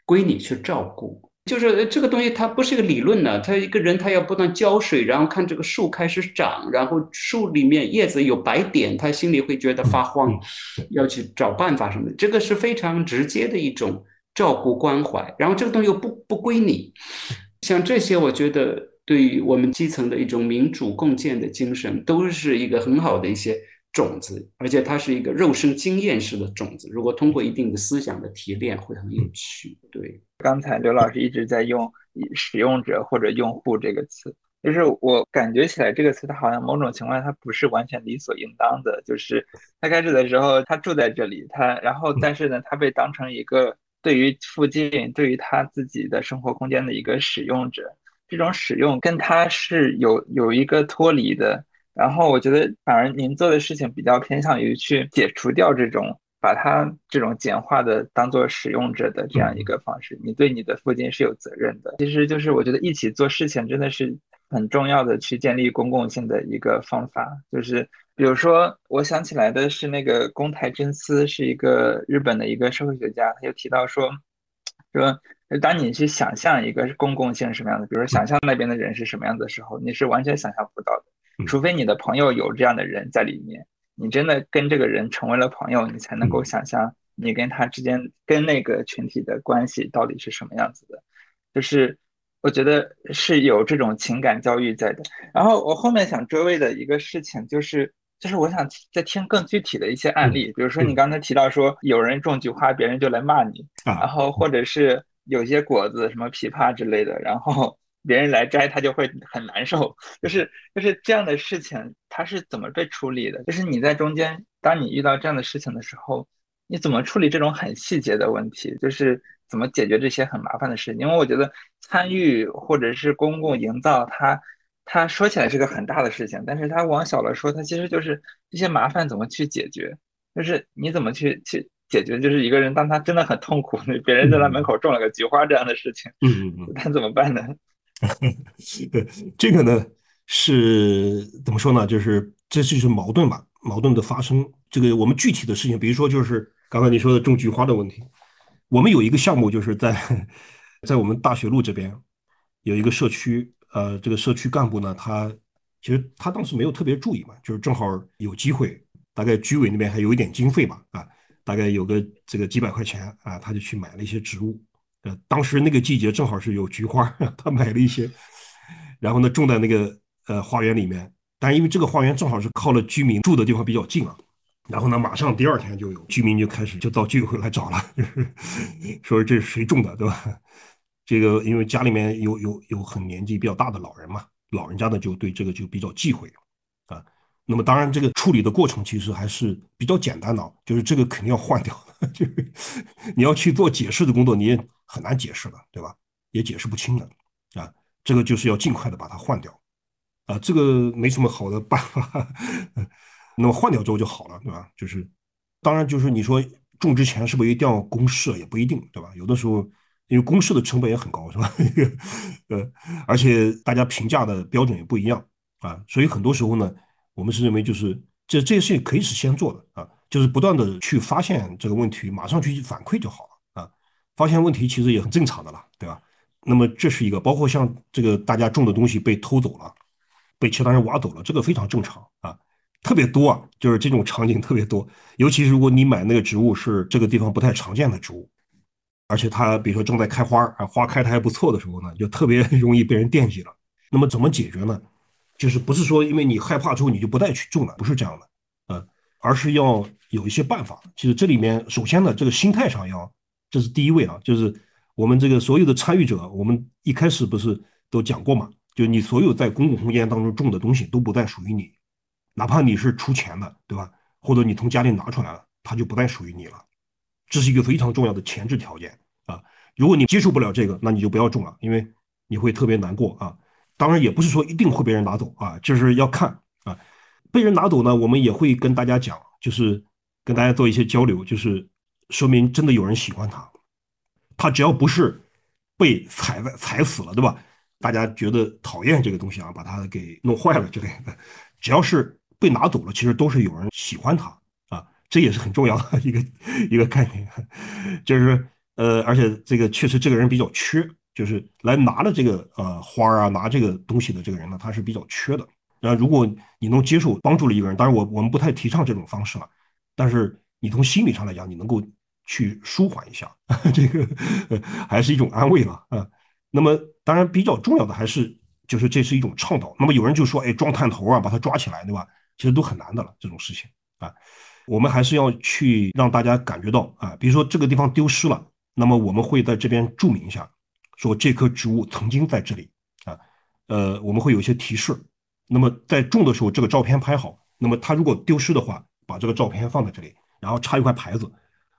S1: 归你去照顾。就是这个东西，它不是一个理论呢，他一个人他要不断浇水，然后看这个树开始长，然后树里面叶子有白点，他心里会觉得发慌，要去找办法什么的。这个是非常直接的一种照顾关怀。然后这个东西又不不归你，像这些，我觉得对于我们基层的一种民主共建的精神，都是一个很好的一些。种子，而且它是一个肉身经验式的种子。如果通过一定的思想的提炼，会很有趣。对，
S5: 刚才刘老师一直在用“使用者”或者“用户”这个词，就是我感觉起来这个词，它好像某种情况下它不是完全理所应当的。就是他开始的时候，他住在这里，他然后但是呢，他被当成一个对于附近、对于他自己的生活空间的一个使用者。这种使用跟他是有有一个脱离的。然后我觉得，反而您做的事情比较偏向于去解除掉这种，把它这种简化的当做使用者的这样一个方式。你对你的附近是有责任的。其实就是我觉得一起做事情真的是很重要的，去建立公共性的一个方法。就是比如说，我想起来的是那个宫台真司，是一个日本的一个社会学家，他就提到说，说当你去想象一个公共性是什么样的，比如说想象那边的人是什么样的时候，你是完全想象不到的。除非你的朋友有这样的人在里面，你真的跟这个人成为了朋友，你才能够想象你跟他之间跟那个群体的关系到底是什么样子的。就是我觉得是有这种情感教育在的。然后我后面想追问的一个事情就是，就是我想再听更具体的一些案例，比如说你刚才提到说有人种菊花，别人就来骂你，然后或者是有些果子，什么枇杷之类的，然后。别人来摘，他就会很难受，就是就是这样的事情，他是怎么被处理的？就是你在中间，当你遇到这样的事情的时候，你怎么处理这种很细节的问题？就是怎么解决这些很麻烦的事情？因为我觉得参与或者是公共营造，它它说起来是个很大的事情，但是它往小了说，它其实就是这些麻烦怎么去解决？就是你怎么去去解决？就是一个人当他真的很痛苦，别人在他门口种了个菊花这样的事情，
S2: 嗯嗯，
S5: 他怎么办呢？
S2: 对，这个呢是怎么说呢？就是这就是矛盾吧，矛盾的发生。这个我们具体的事情，比如说就是刚才你说的种菊花的问题，我们有一个项目就是在在我们大学路这边有一个社区，呃，这个社区干部呢，他其实他当时没有特别注意嘛，就是正好有机会，大概居委那边还有一点经费吧，啊，大概有个这个几百块钱啊，他就去买了一些植物。当时那个季节正好是有菊花，他买了一些，然后呢种在那个呃花园里面。但因为这个花园正好是靠了居民住的地方比较近啊，然后呢马上第二天就有居民就开始就到居委会来找了，说这是谁种的，对吧？这个因为家里面有有有很年纪比较大的老人嘛，老人家呢就对这个就比较忌讳。那么当然这个处理的过程其实还是比较简单的，就是这个肯定要换掉，就是你要去做解释的工作，你也。很难解释的，对吧？也解释不清的啊，这个就是要尽快的把它换掉啊，这个没什么好的办法。那么换掉之后就好了，对吧？就是，当然就是你说种之前是不是一定要公示，也不一定，对吧？有的时候因为公示的成本也很高，是吧？呃，而且大家评价的标准也不一样啊，所以很多时候呢，我们是认为就是这这些事情可以是先做的啊，就是不断的去发现这个问题，马上去反馈就好了啊。发现问题其实也很正常的了，对吧？那么这是一个，包括像这个大家种的东西被偷走了，被其他人挖走了，这个非常正常啊，特别多啊，就是这种场景特别多。尤其是如果你买那个植物是这个地方不太常见的植物，而且它比如说正在开花啊，花开的还不错的时候呢，就特别 容易被人惦记了。那么怎么解决呢？就是不是说因为你害怕之后你就不再去种了，不是这样的，呃，而是要有一些办法。其实这里面首先呢，这个心态上要。这是第一位啊，就是我们这个所有的参与者，我们一开始不是都讲过嘛？就你所有在公共空间当中种的东西都不再属于你，哪怕你是出钱的，对吧？或者你从家里拿出来了，它就不再属于你了。这是一个非常重要的前置条件啊！如果你接受不了这个，那你就不要种了，因为你会特别难过啊。当然也不是说一定会被人拿走啊，就是要看啊。被人拿走呢，我们也会跟大家讲，就是跟大家做一些交流，就是。说明真的有人喜欢它，它只要不是被踩在踩死了，对吧？大家觉得讨厌这个东西啊，把它给弄坏了之类的，只要是被拿走了，其实都是有人喜欢它啊，这也是很重要的 一个一个概念，就是呃，而且这个确实这个人比较缺，就是来拿了这个呃花啊，拿这个东西的这个人呢，他是比较缺的。那如果你能接受帮助了一个人，当然我我们不太提倡这种方式了，但是你从心理上来讲，你能够。去舒缓一下，这个还是一种安慰了啊。那么当然比较重要的还是就是这是一种倡导。那么有人就说，哎，装探头啊，把他抓起来，对吧？其实都很难的了，这种事情啊。我们还是要去让大家感觉到啊，比如说这个地方丢失了，那么我们会在这边注明一下，说这棵植物曾经在这里啊，呃，我们会有一些提示。那么在种的时候，这个照片拍好。那么它如果丢失的话，把这个照片放在这里，然后插一块牌子，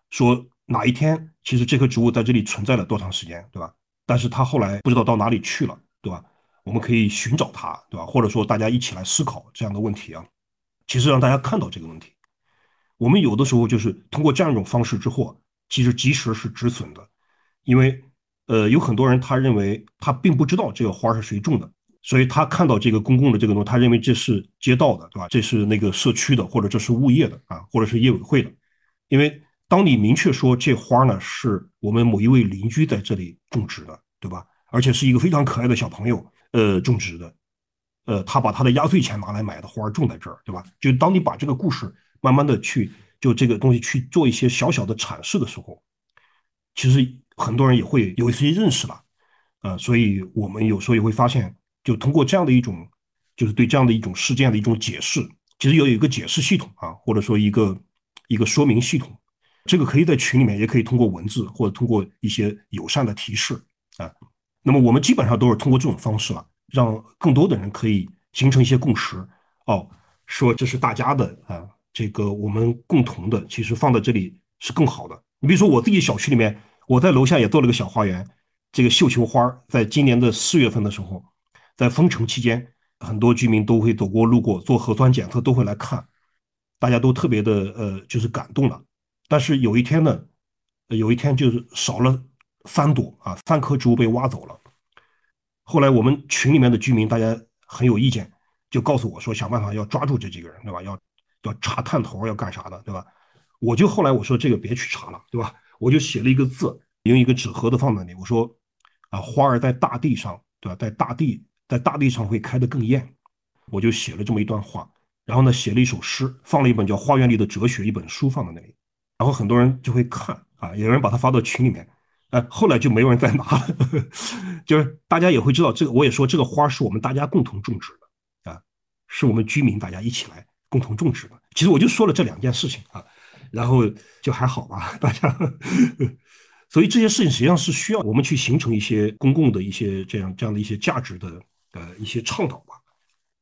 S2: 说哪一天其实这棵植物在这里存在了多长时间，对吧？但是它后来不知道到哪里去了，对吧？我们可以寻找它，对吧？或者说大家一起来思考这样的问题啊，其实让大家看到这个问题。我们有的时候就是通过这样一种方式之后，其实及时是止损的，因为呃有很多人他认为他并不知道这个花是谁种的，所以他看到这个公共的这个东西，他认为这是街道的，对吧？这是那个社区的，或者这是物业的啊，或者是业委会的。因为当你明确说这花呢是我们某一位邻居在这里种植的，对吧？而且是一个非常可爱的小朋友呃种植的，呃他把他的压岁钱拿来买的花种在这儿，对吧？就当你把这个故事。慢慢的去就这个东西去做一些小小的阐释的时候，其实很多人也会有一些认识了，呃，所以我们有时候也会发现，就通过这样的一种，就是对这样的一种事件的一种解释，其实有一个解释系统啊，或者说一个一个说明系统，这个可以在群里面，也可以通过文字或者通过一些友善的提示啊。那么我们基本上都是通过这种方式了，让更多的人可以形成一些共识哦，说这是大家的啊。这个我们共同的，其实放在这里是更好的。你比如说，我自己小区里面，我在楼下也做了个小花园。这个绣球花，在今年的四月份的时候，在封城期间，很多居民都会走过路过，做核酸检测都会来看，大家都特别的呃，就是感动了。但是有一天呢，有一天就是少了三朵啊，三棵植物被挖走了。后来我们群里面的居民大家很有意见，就告诉我说，想办法要抓住这几个人，对吧？要。要查探头要干啥的，对吧？我就后来我说这个别去查了，对吧？我就写了一个字，用一个纸盒子放在那里。我说啊，花儿在大地上，对吧？在大地，在大地上会开得更艳。我就写了这么一段话，然后呢，写了一首诗，放了一本叫《花园里的哲学》一本书放在那里。然后很多人就会看啊，有人把它发到群里面，哎，后来就没有人再拿了，就是大家也会知道这个。我也说这个花是我们大家共同种植的啊，是我们居民大家一起来。共同种植的，其实我就说了这两件事情啊，然后就还好吧，大家。所以这些事情实际上是需要我们去形成一些公共的一些这样这样的一些价值的呃一些倡导吧，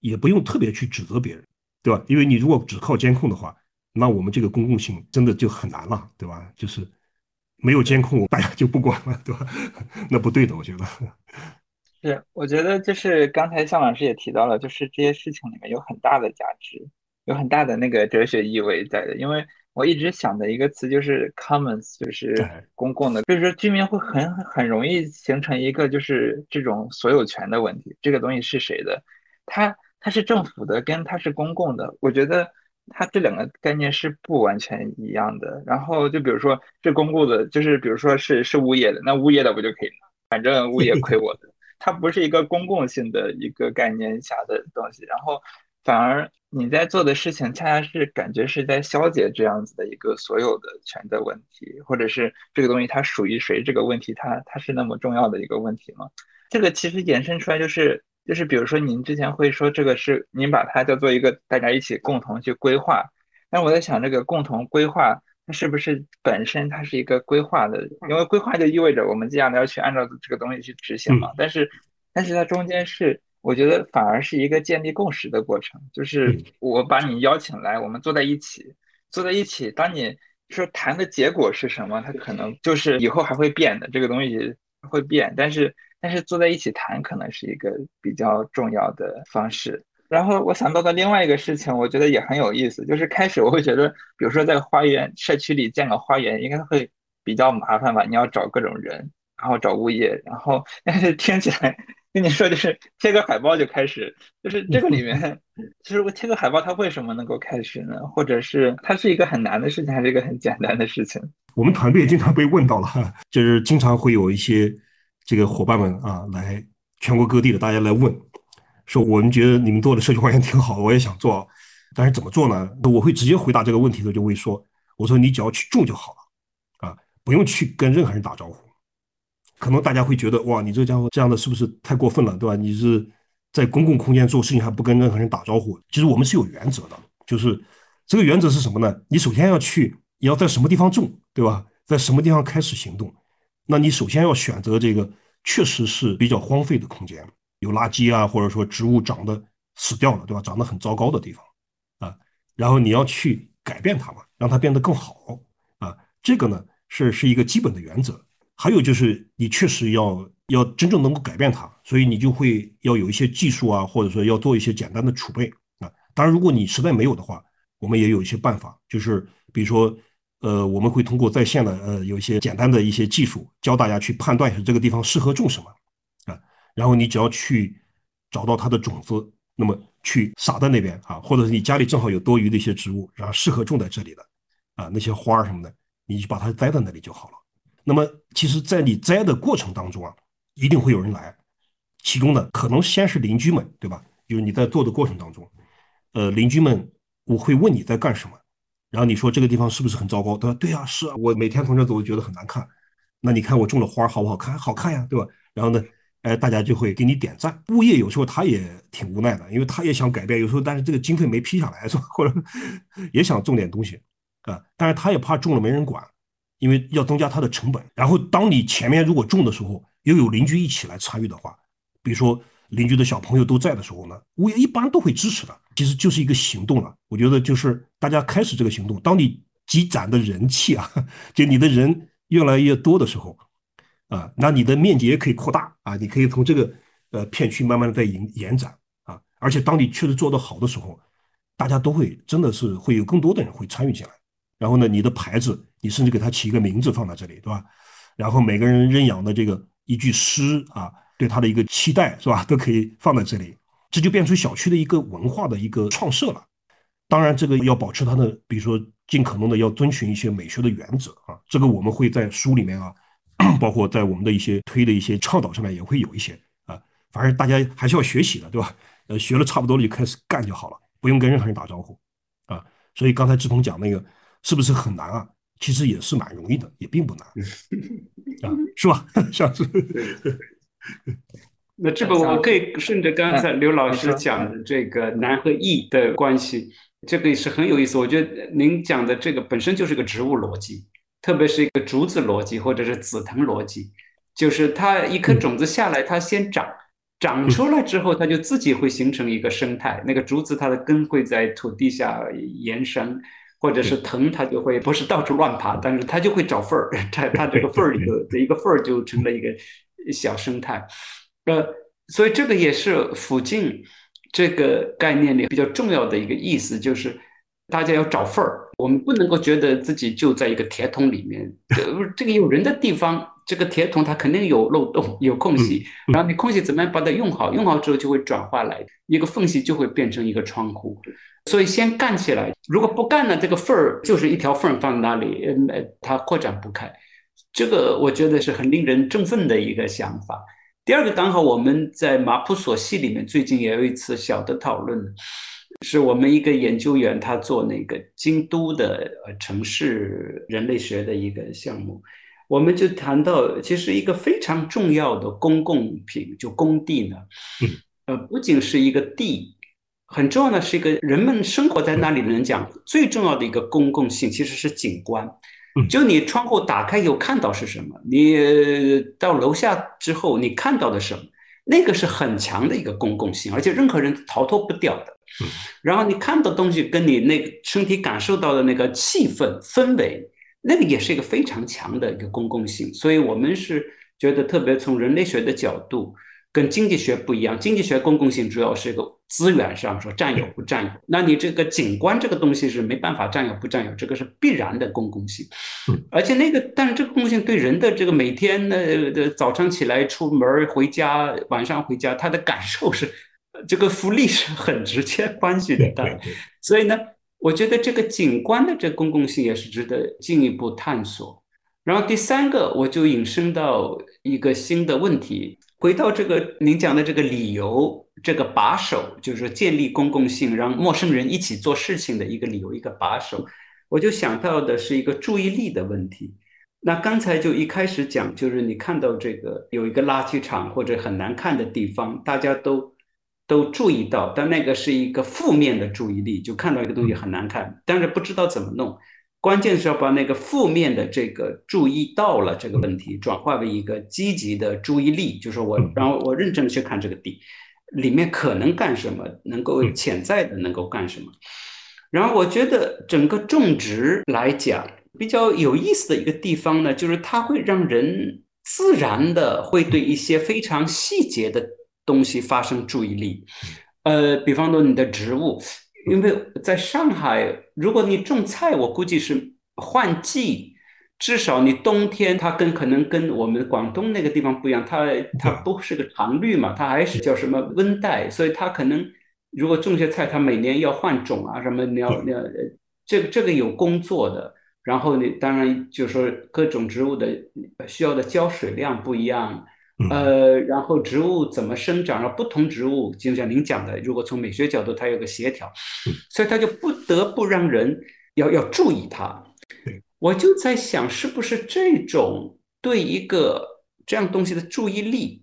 S2: 也不用特别去指责别人，对吧？因为你如果只靠监控的话，那我们这个公共性真的就很难了，对吧？就是没有监控，大家就不管了，对吧？那不对的，我觉得。
S5: 是，我觉得就是刚才向老师也提到了，就是这些事情里面有很大的价值。有很大的那个哲学意味在的，因为我一直想的一个词就是 commons，就是公共的，就是说居民会很很容易形成一个就是这种所有权的问题，这个东西是谁的？它它是政府的，跟它是公共的，我觉得它这两个概念是不完全一样的。然后就比如说这公共的，就是比如说是是物业的，那物业的我就可以拿，反正物业亏我的，它不是一个公共性的一个概念下的东西，然后反而。你在做的事情，恰恰是感觉是在消解这样子的一个所有的权的问题，或者是这个东西它属于谁这个问题，它它是那么重要的一个问题吗？这个其实衍生出来就是就是，比如说您之前会说这个是您把它叫做一个大家一起共同去规划，但我在想这个共同规划，它是不是本身它是一个规划的？因为规划就意味着我们接下来要去按照这个东西去执行嘛，但是但是它中间是。我觉得反而是一个建立共识的过程，就是我把你邀请来，我们坐在一起，坐在一起。当你说谈的结果是什么，它可能就是以后还会变的，这个东西会变。但是，但是坐在一起谈，可能是一个比较重要的方式。然后我想到的另外一个事情，我觉得也很有意思，就是开始我会觉得，比如说在花园社区里建个花园，应该会比较麻烦吧？你要找各种人，然后找物业，然后但是听起来。跟你说，就是贴个海报就开始，就是这个里面，其实我贴个海报，它为什么能够开始呢？或者是它是一个很难的事情，还是一个很简单的事情？
S2: 我们团队经常被问到了，就是经常会有一些这个伙伴们啊，来全国各地的大家来问，说我们觉得你们做的社区花园挺好，我也想做，但是怎么做呢？我会直接回答这个问题的时候就会说，我说你只要去住就好了，啊，不用去跟任何人打招呼。可能大家会觉得哇，你这家伙这样的是不是太过分了，对吧？你是在公共空间做事情还不跟任何人打招呼。其实我们是有原则的，就是这个原则是什么呢？你首先要去，你要在什么地方种，对吧？在什么地方开始行动？那你首先要选择这个确实是比较荒废的空间，有垃圾啊，或者说植物长得死掉了，对吧？长得很糟糕的地方啊，然后你要去改变它嘛，让它变得更好啊。这个呢是是一个基本的原则。还有就是你确实要要真正能够改变它，所以你就会要有一些技术啊，或者说要做一些简单的储备啊。当然，如果你实在没有的话，我们也有一些办法，就是比如说，呃，我们会通过在线的呃有一些简单的一些技术，教大家去判断一下这个地方适合种什么啊。然后你只要去找到它的种子，那么去撒在那边啊，或者是你家里正好有多余的一些植物，然后适合种在这里的啊那些花儿什么的，你就把它栽在那里就好了。那么其实，在你栽的过程当中啊，一定会有人来，其中呢，可能先是邻居们，对吧？就是你在做的过程当中，呃，邻居们。我会问你在干什么，然后你说这个地方是不是很糟糕？他说对呀，是啊，我每天从这走，我觉得很难看。那你看我种的花好不好看？好看呀，对吧？然后呢，哎，大家就会给你点赞。物业有时候他也挺无奈的，因为他也想改变，有时候但是这个经费没批下来，是吧？或者 也想种点东西啊，但是他也怕种了没人管，因为要增加它的成本。然后当你前面如果种的时候，又有邻居一起来参与的话，比如说。邻居的小朋友都在的时候呢，物业一般都会支持的。其实就是一个行动了。我觉得就是大家开始这个行动，当你积攒的人气啊，就你的人越来越多的时候，啊，那你的面积也可以扩大啊，你可以从这个呃片区慢慢的在延延展啊。而且当你确实做得好的时候，大家都会真的是会有更多的人会参与进来。然后呢，你的牌子，你甚至给它起一个名字放在这里，对吧？然后每个人认养的这个一句诗啊。对他的一个期待是吧，都可以放在这里，这就变成小区的一个文化的一个创设了。当然，这个要保持它的，比如说尽可能的要遵循一些美学的原则啊。这个我们会在书里面啊，包括在我们的一些推的一些倡导上面也会有一些啊。反正大家还是要学习的，对吧？呃，学了差不多了就开始干就好了，不用跟任何人打招呼啊。所以刚才志鹏讲那个是不是很难啊？其实也是蛮容易的，也并不难 啊，是吧？像是。
S1: 那这个我可以顺着刚才刘老师讲的这个难和易的关系，这个也是很有意思。我觉得您讲的这个本身就是个植物逻辑，特别是一个竹子逻辑或者是紫藤逻辑，就是它一颗种子下来，它先长，长出来之后，它就自己会形成一个生态。那个竹子它的根会在土地下延伸，或者是疼它就会不是到处乱爬，但是它就会找缝儿，它它这个缝儿里头的一个缝儿就成了一个。小生态，呃，所以这个也是附近这个概念里比较重要的一个意思，就是大家要找缝儿。我们不能够觉得自己就在一个铁桶里面，这个有人的地方，这个铁桶它肯定有漏洞、有空隙。然后你空隙怎么样把它用好？用好之后就会转化来一个缝隙，就会变成一个窗户。所以先干起来，如果不干呢，这个缝儿就是一条缝放在那里，呃，它扩展不开。这个我觉得是很令人振奋的一个想法。第二个，刚好我们在马普索系里面最近也有一次小的讨论，是我们一个研究员他做那个京都的呃城市人类学的一个项目，我们就谈到，其实一个非常重要的公共品就工地呢，呃，不仅是一个地，很重要的是一个人们生活在那里的人讲最重要的一个公共性，其实是景观。就你窗户打开以后看到是什么？你到楼下之后你看到的什么？那个是很强的一个公共性，而且任何人逃脱不掉的。然后你看到东西跟你那个身体感受到的那个气氛氛围，那个也是一个非常强的一个公共性。所以我们是觉得特别从人类学的角度。跟经济学不一样，经济学公共性主要是一个资源上说占有不占有，那你这个景观这个东西是没办法占有不占有，这个是必然的公共性。而且那个，但是这个公共性对人的这个每天的的早上起来出门回家，晚上回家，他的感受是这个福利是很直接关系的。对所以呢，我觉得这个景观的这公共性也是值得进一步探索。然后第三个，我就引申到一个新的问题。回到这个您讲的这个理由，这个把手就是建立公共性，让陌生人一起做事情的一个理由，一个把手，我就想到的是一个注意力的问题。那刚才就一开始讲，就是你看到这个有一个垃圾场或者很难看的地方，大家都都注意到，但那个是一个负面的注意力，就看到一个东西很难看，但是不知道怎么弄。关键是要把那个负面的这个注意到了这个问题，转化为一个积极的注意力，就是我，然后我认真去看这个地里面可能干什么，能够潜在的能够干什么。然后我觉得整个种植来讲，比较有意思的一个地方呢，就是它会让人自然的会对一些非常细节的东西发生注意力。呃，比方说你的植物。因为在上海，如果你种菜，我估计是换季，至少你冬天它跟可能跟我们广东那个地方不一样，它它不是个常绿嘛，它还是叫什么温带，所以它可能如果种些菜，它每年要换种啊什么，你要你要这个这个有工作的，然后你当然就是说各种植物的需要的浇水量不一样。呃，然后植物怎么生长？然后不同植物，就像您讲的，如果从美学角度，它有个协调，所以它就不得不让人要要注意它。我就在想，是不是这种对一个这样东西的注意力，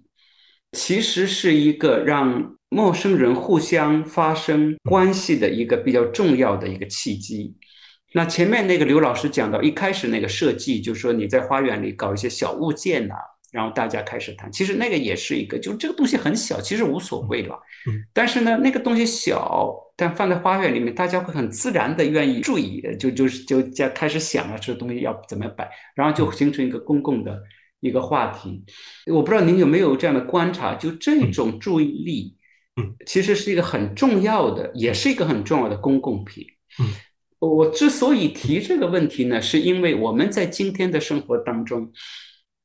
S1: 其实是一个让陌生人互相发生关系的一个比较重要的一个契机。那前面那个刘老师讲到，一开始那个设计，就是说你在花园里搞一些小物件呐。然后大家开始谈，其实那个也是一个，就是这个东西很小，其实无所谓吧。嗯。但是呢，那个东西小，但放在花园里面，大家会很自然的愿意注意，就就是就加开始想了，这东西要怎么摆，然后就形成一个公共的一个话题。我不知道您有没有这样的观察，就这种注意力，嗯，其实是一个很重要的，也是一个很重要的公共品。嗯。我之所以提这个问题呢，是因为我们在今天的生活当中。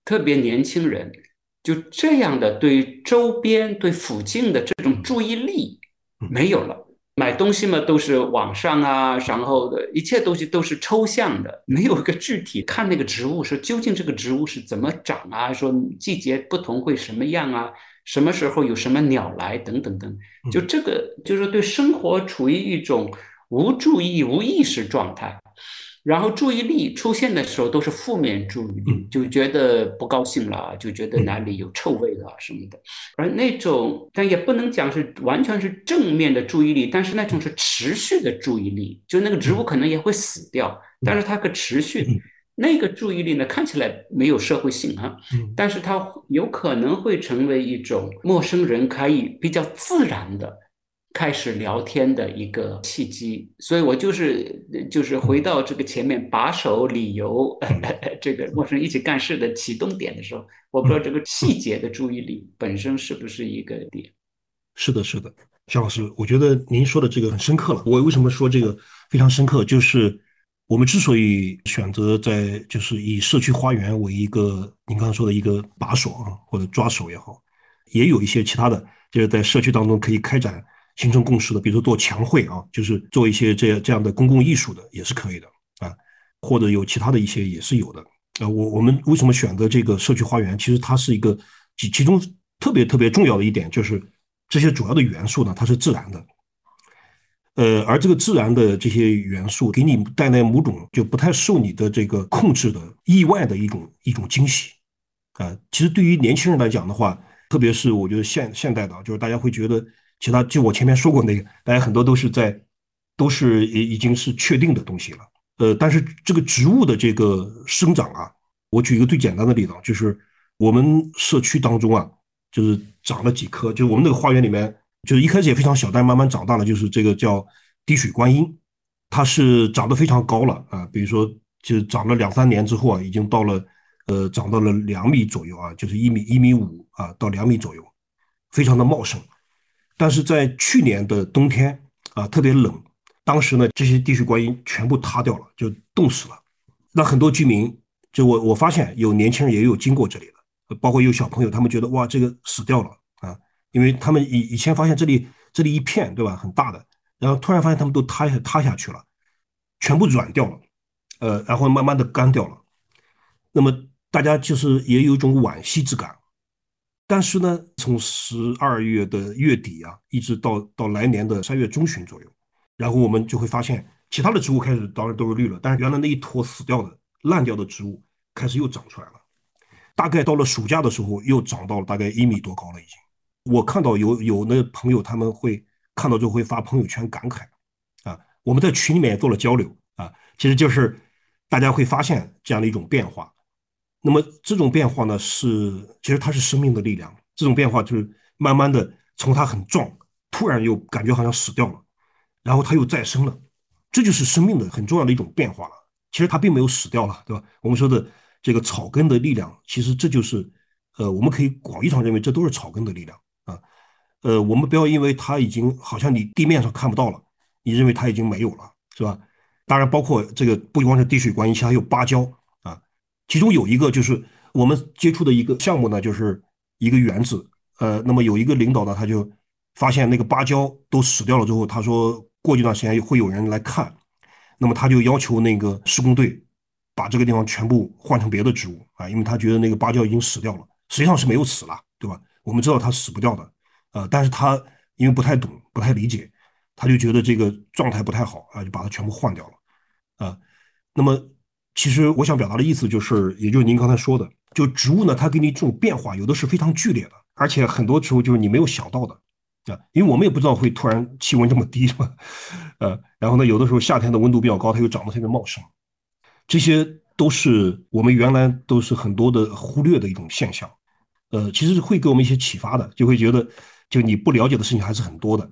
S1: 特别年轻人就这样的对周边、对附近的这种注意力没有了。买东西嘛，都是网上啊，然后的一切东西都是抽象的，没有一个具体。看那个植物，说究竟这个植物是怎么长啊？说季节不同会什么样啊？什么时候有什么鸟来等等等。就这个，就是对生活处于一种无注意、无意识状态。然后注意力出现的时候都是负面注意力，就觉得不高兴了，就觉得哪里有臭味了什么的。而那种，但也不能讲是完全是正面的注意力，但是那种是持续的注意力，就那个植物可能也会死掉，但是它可持续。那个注意力呢，看起来没有社会性啊，但是它有可能会成为一种陌生人可以比较自然的。开始聊天的一个契机，所以我就是就是回到这个前面把手理由，这个陌生人一起干事的启动点的时候，我不知道这个细节的注意力本身是不是一个点。
S2: 是的，是的，肖老师，我觉得您说的这个很深刻了。我为什么说这个非常深刻？就是我们之所以选择在就是以社区花园为一个您刚才说的一个把手啊，或者抓手也好，也有一些其他的，就是在社区当中可以开展。形成共识的，比如说做墙绘啊，就是做一些这这样的公共艺术的，也是可以的啊，或者有其他的一些也是有的。呃，我我们为什么选择这个社区花园？其实它是一个其其中特别特别重要的一点，就是这些主要的元素呢，它是自然的。呃，而这个自然的这些元素给你带来某种就不太受你的这个控制的意外的一种一种惊喜啊。其实对于年轻人来讲的话，特别是我觉得现现代的，就是大家会觉得。其他就我前面说过那个，大家很多都是在，都是已已经是确定的东西了。呃，但是这个植物的这个生长啊，我举一个最简单的例子，就是我们社区当中啊，就是长了几棵，就是我们那个花园里面，就是一开始也非常小，但慢慢长大了，就是这个叫滴水观音，它是长得非常高了啊。比如说，就长了两三年之后啊，已经到了，呃，长到了两米左右啊，就是一米一米五啊到两米左右，非常的茂盛。但是在去年的冬天啊，特别冷，当时呢，这些滴水观音全部塌掉了，就冻死了。那很多居民，就我我发现有年轻人也有经过这里的，包括有小朋友，他们觉得哇，这个死掉了啊，因为他们以以前发现这里这里一片对吧，很大的，然后突然发现他们都塌下塌下去了，全部软掉了，呃，然后慢慢的干掉了。那么大家就是也有一种惋惜之感。但是呢，从十二月的月底啊，一直到到来年的三月中旬左右，然后我们就会发现，其他的植物开始当然都是绿了，但是原来那一坨死掉的、烂掉的植物开始又长出来了。大概到了暑假的时候，又长到了大概一米多高了，已经我看到有有那朋友他们会看到之后会发朋友圈感慨，啊，我们在群里面也做了交流啊，其实就是大家会发现这样的一种变化。那么这种变化呢，是其实它是生命的力量。这种变化就是慢慢的从它很壮，突然又感觉好像死掉了，然后它又再生了，这就是生命的很重要的一种变化了。其实它并没有死掉了，对吧？我们说的这个草根的力量，其实这就是，呃，我们可以广义上认为这都是草根的力量啊。呃，我们不要因为它已经好像你地面上看不到了，你认为它已经没有了，是吧？当然，包括这个不光是滴水观音，其还有芭蕉。其中有一个就是我们接触的一个项目呢，就是一个园子。呃，那么有一个领导呢，他就发现那个芭蕉都死掉了之后，他说过一段时间会有人来看。那么他就要求那个施工队把这个地方全部换成别的植物啊，因为他觉得那个芭蕉已经死掉了，实际上是没有死了，对吧？我们知道它死不掉的，呃，但是他因为不太懂、不太理解，他就觉得这个状态不太好啊，就把它全部换掉了啊。那么其实我想表达的意思就是，也就是您刚才说的，就植物呢，它给你这种变化，有的是非常剧烈的，而且很多时候就是你没有想到的。啊，因为我们也不知道会突然气温这么低，是吧？呃，然后呢，有的时候夏天的温度比较高，它又长得特别茂盛，这些都是我们原来都是很多的忽略的一种现象。呃，其实会给我们一些启发的，就会觉得，就你不了解的事情还是很多的。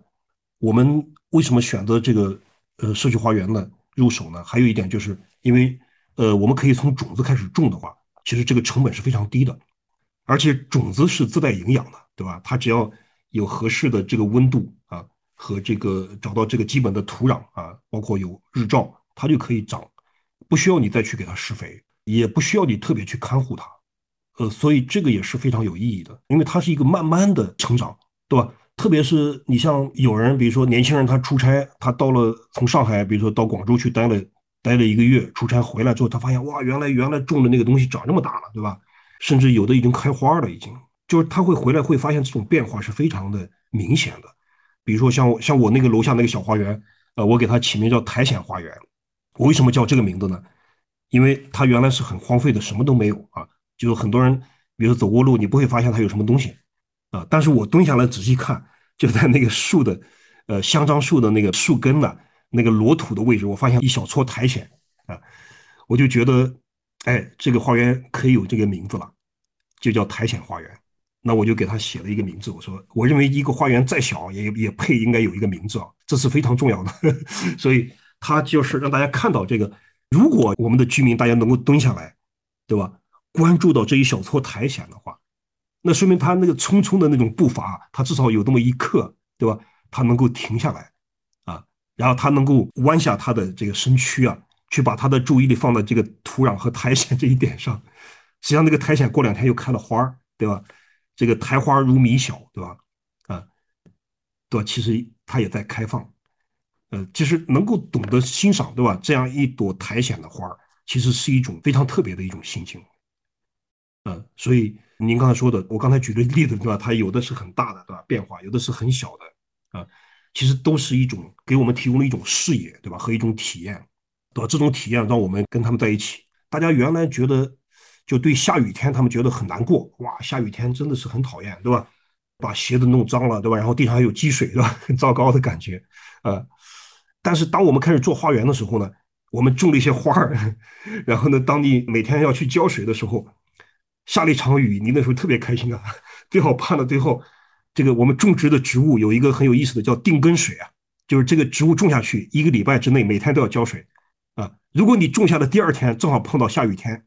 S2: 我们为什么选择这个呃社区花园呢？入手呢？还有一点就是因为，呃，我们可以从种子开始种的话，其实这个成本是非常低的，而且种子是自带营养的，对吧？它只要有合适的这个温度啊，和这个找到这个基本的土壤啊，包括有日照，它就可以长，不需要你再去给它施肥，也不需要你特别去看护它，呃，所以这个也是非常有意义的，因为它是一个慢慢的成长，对吧？特别是你像有人，比如说年轻人，他出差，他到了从上海，比如说到广州去待了待了一个月，出差回来之后，他发现哇，原来原来种的那个东西长这么大了，对吧？甚至有的已经开花了，已经。就是他会回来，会发现这种变化是非常的明显的。比如说像像我那个楼下那个小花园，呃，我给它起名叫苔藓花园。我为什么叫这个名字呢？因为它原来是很荒废的，什么都没有啊。就是很多人，比如走过路，你不会发现它有什么东西啊。但是我蹲下来仔细看，就在那个树的，呃，香樟树的那个树根呢，那个裸土的位置，我发现一小撮苔藓啊，我就觉得，哎，这个花园可以有这个名字了，就叫苔藓花园。那我就给他写了一个名字，我说我认为一个花园再小也也配应该有一个名字啊，这是非常重要的。所以他就是让大家看到这个，如果我们的居民大家能够蹲下来，对吧？关注到这一小撮苔藓的话，那说明他那个匆匆的那种步伐，他至少有那么一刻，对吧？他能够停下来，然后他能够弯下他的这个身躯啊，去把他的注意力放在这个土壤和苔藓这一点上。实际上，那个苔藓过两天又开了花儿，对吧？这个苔花如米小，对吧？啊，对吧？其实它也在开放，呃，其实能够懂得欣赏，对吧？这样一朵苔藓的花儿，其实是一种非常特别的一种心情，呃，所以您刚才说的，我刚才举的例子，对吧？它有的是很大的，对吧？变化，有的是很小的，啊，其实都是一种给我们提供了一种视野，对吧？和一种体验，对吧？这种体验让我们跟他们在一起，大家原来觉得。就对下雨天，他们觉得很难过。哇，下雨天真的是很讨厌，对吧？把鞋子弄脏了，对吧？然后地上还有积水，对吧？很糟糕的感觉，呃。但是当我们开始做花园的时候呢，我们种了一些花儿，然后呢，当你每天要去浇水的时候，下了一场雨，你那时候特别开心啊。最好盼到最后，这个我们种植的植物有一个很有意思的叫定根水啊，就是这个植物种下去一个礼拜之内，每天都要浇水啊。如果你种下的第二天正好碰到下雨天。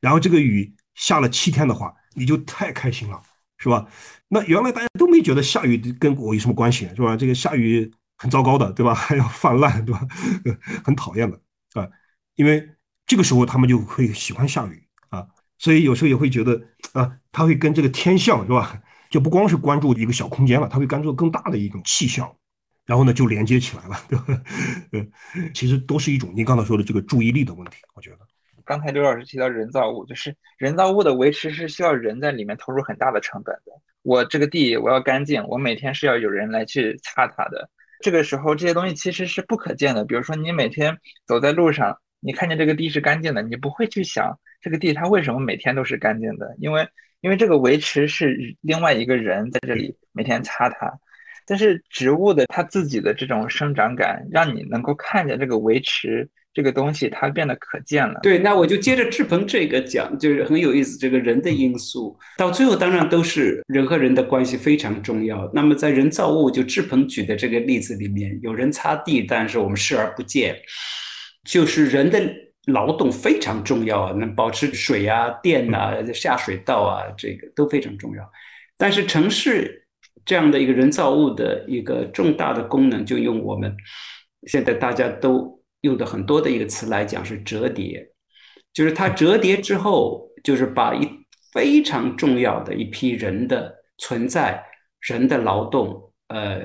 S2: 然后这个雨下了七天的话，你就太开心了，是吧？那原来大家都没觉得下雨跟我有什么关系，是吧？这个下雨很糟糕的，对吧？还要泛滥，对吧？很讨厌的，啊，因为这个时候他们就会喜欢下雨啊，所以有时候也会觉得啊，他会跟这个天象，是吧？就不光是关注一个小空间了，他会关注更大的一种气象，然后呢就连接起来了，对吧？呃，其实都是一种您刚才说的这个注意力的问题，我觉得。
S5: 刚才刘老师提到人造物，就是人造物的维持是需要人在里面投入很大的成本的。我这个地我要干净，我每天是要有人来去擦它的。这个时候这些东西其实是不可见的。比如说你每天走在路上，你看见这个地是干净的，你不会去想这个地它为什么每天都是干净的，因为因为这个维持是另外一个人在这里每天擦它。但是植物的它自己的这种生长感，让你能够看见这个维持这个东西，它变得可见了。
S1: 对，那我就接着志鹏这个讲，就是很有意思。这个人的因素到最后当然都是人和人的关系非常重要。那么在人造物，就志鹏举的这个例子里面，有人擦地，但是我们视而不见，就是人的劳动非常重要啊，能保持水啊、电啊、下水道啊，这个都非常重要。但是城市。这样的一个人造物的一个重大的功能，就用我们现在大家都用的很多的一个词来讲，是折叠。就是它折叠之后，就是把一非常重要的一批人的存在、人的劳动，呃，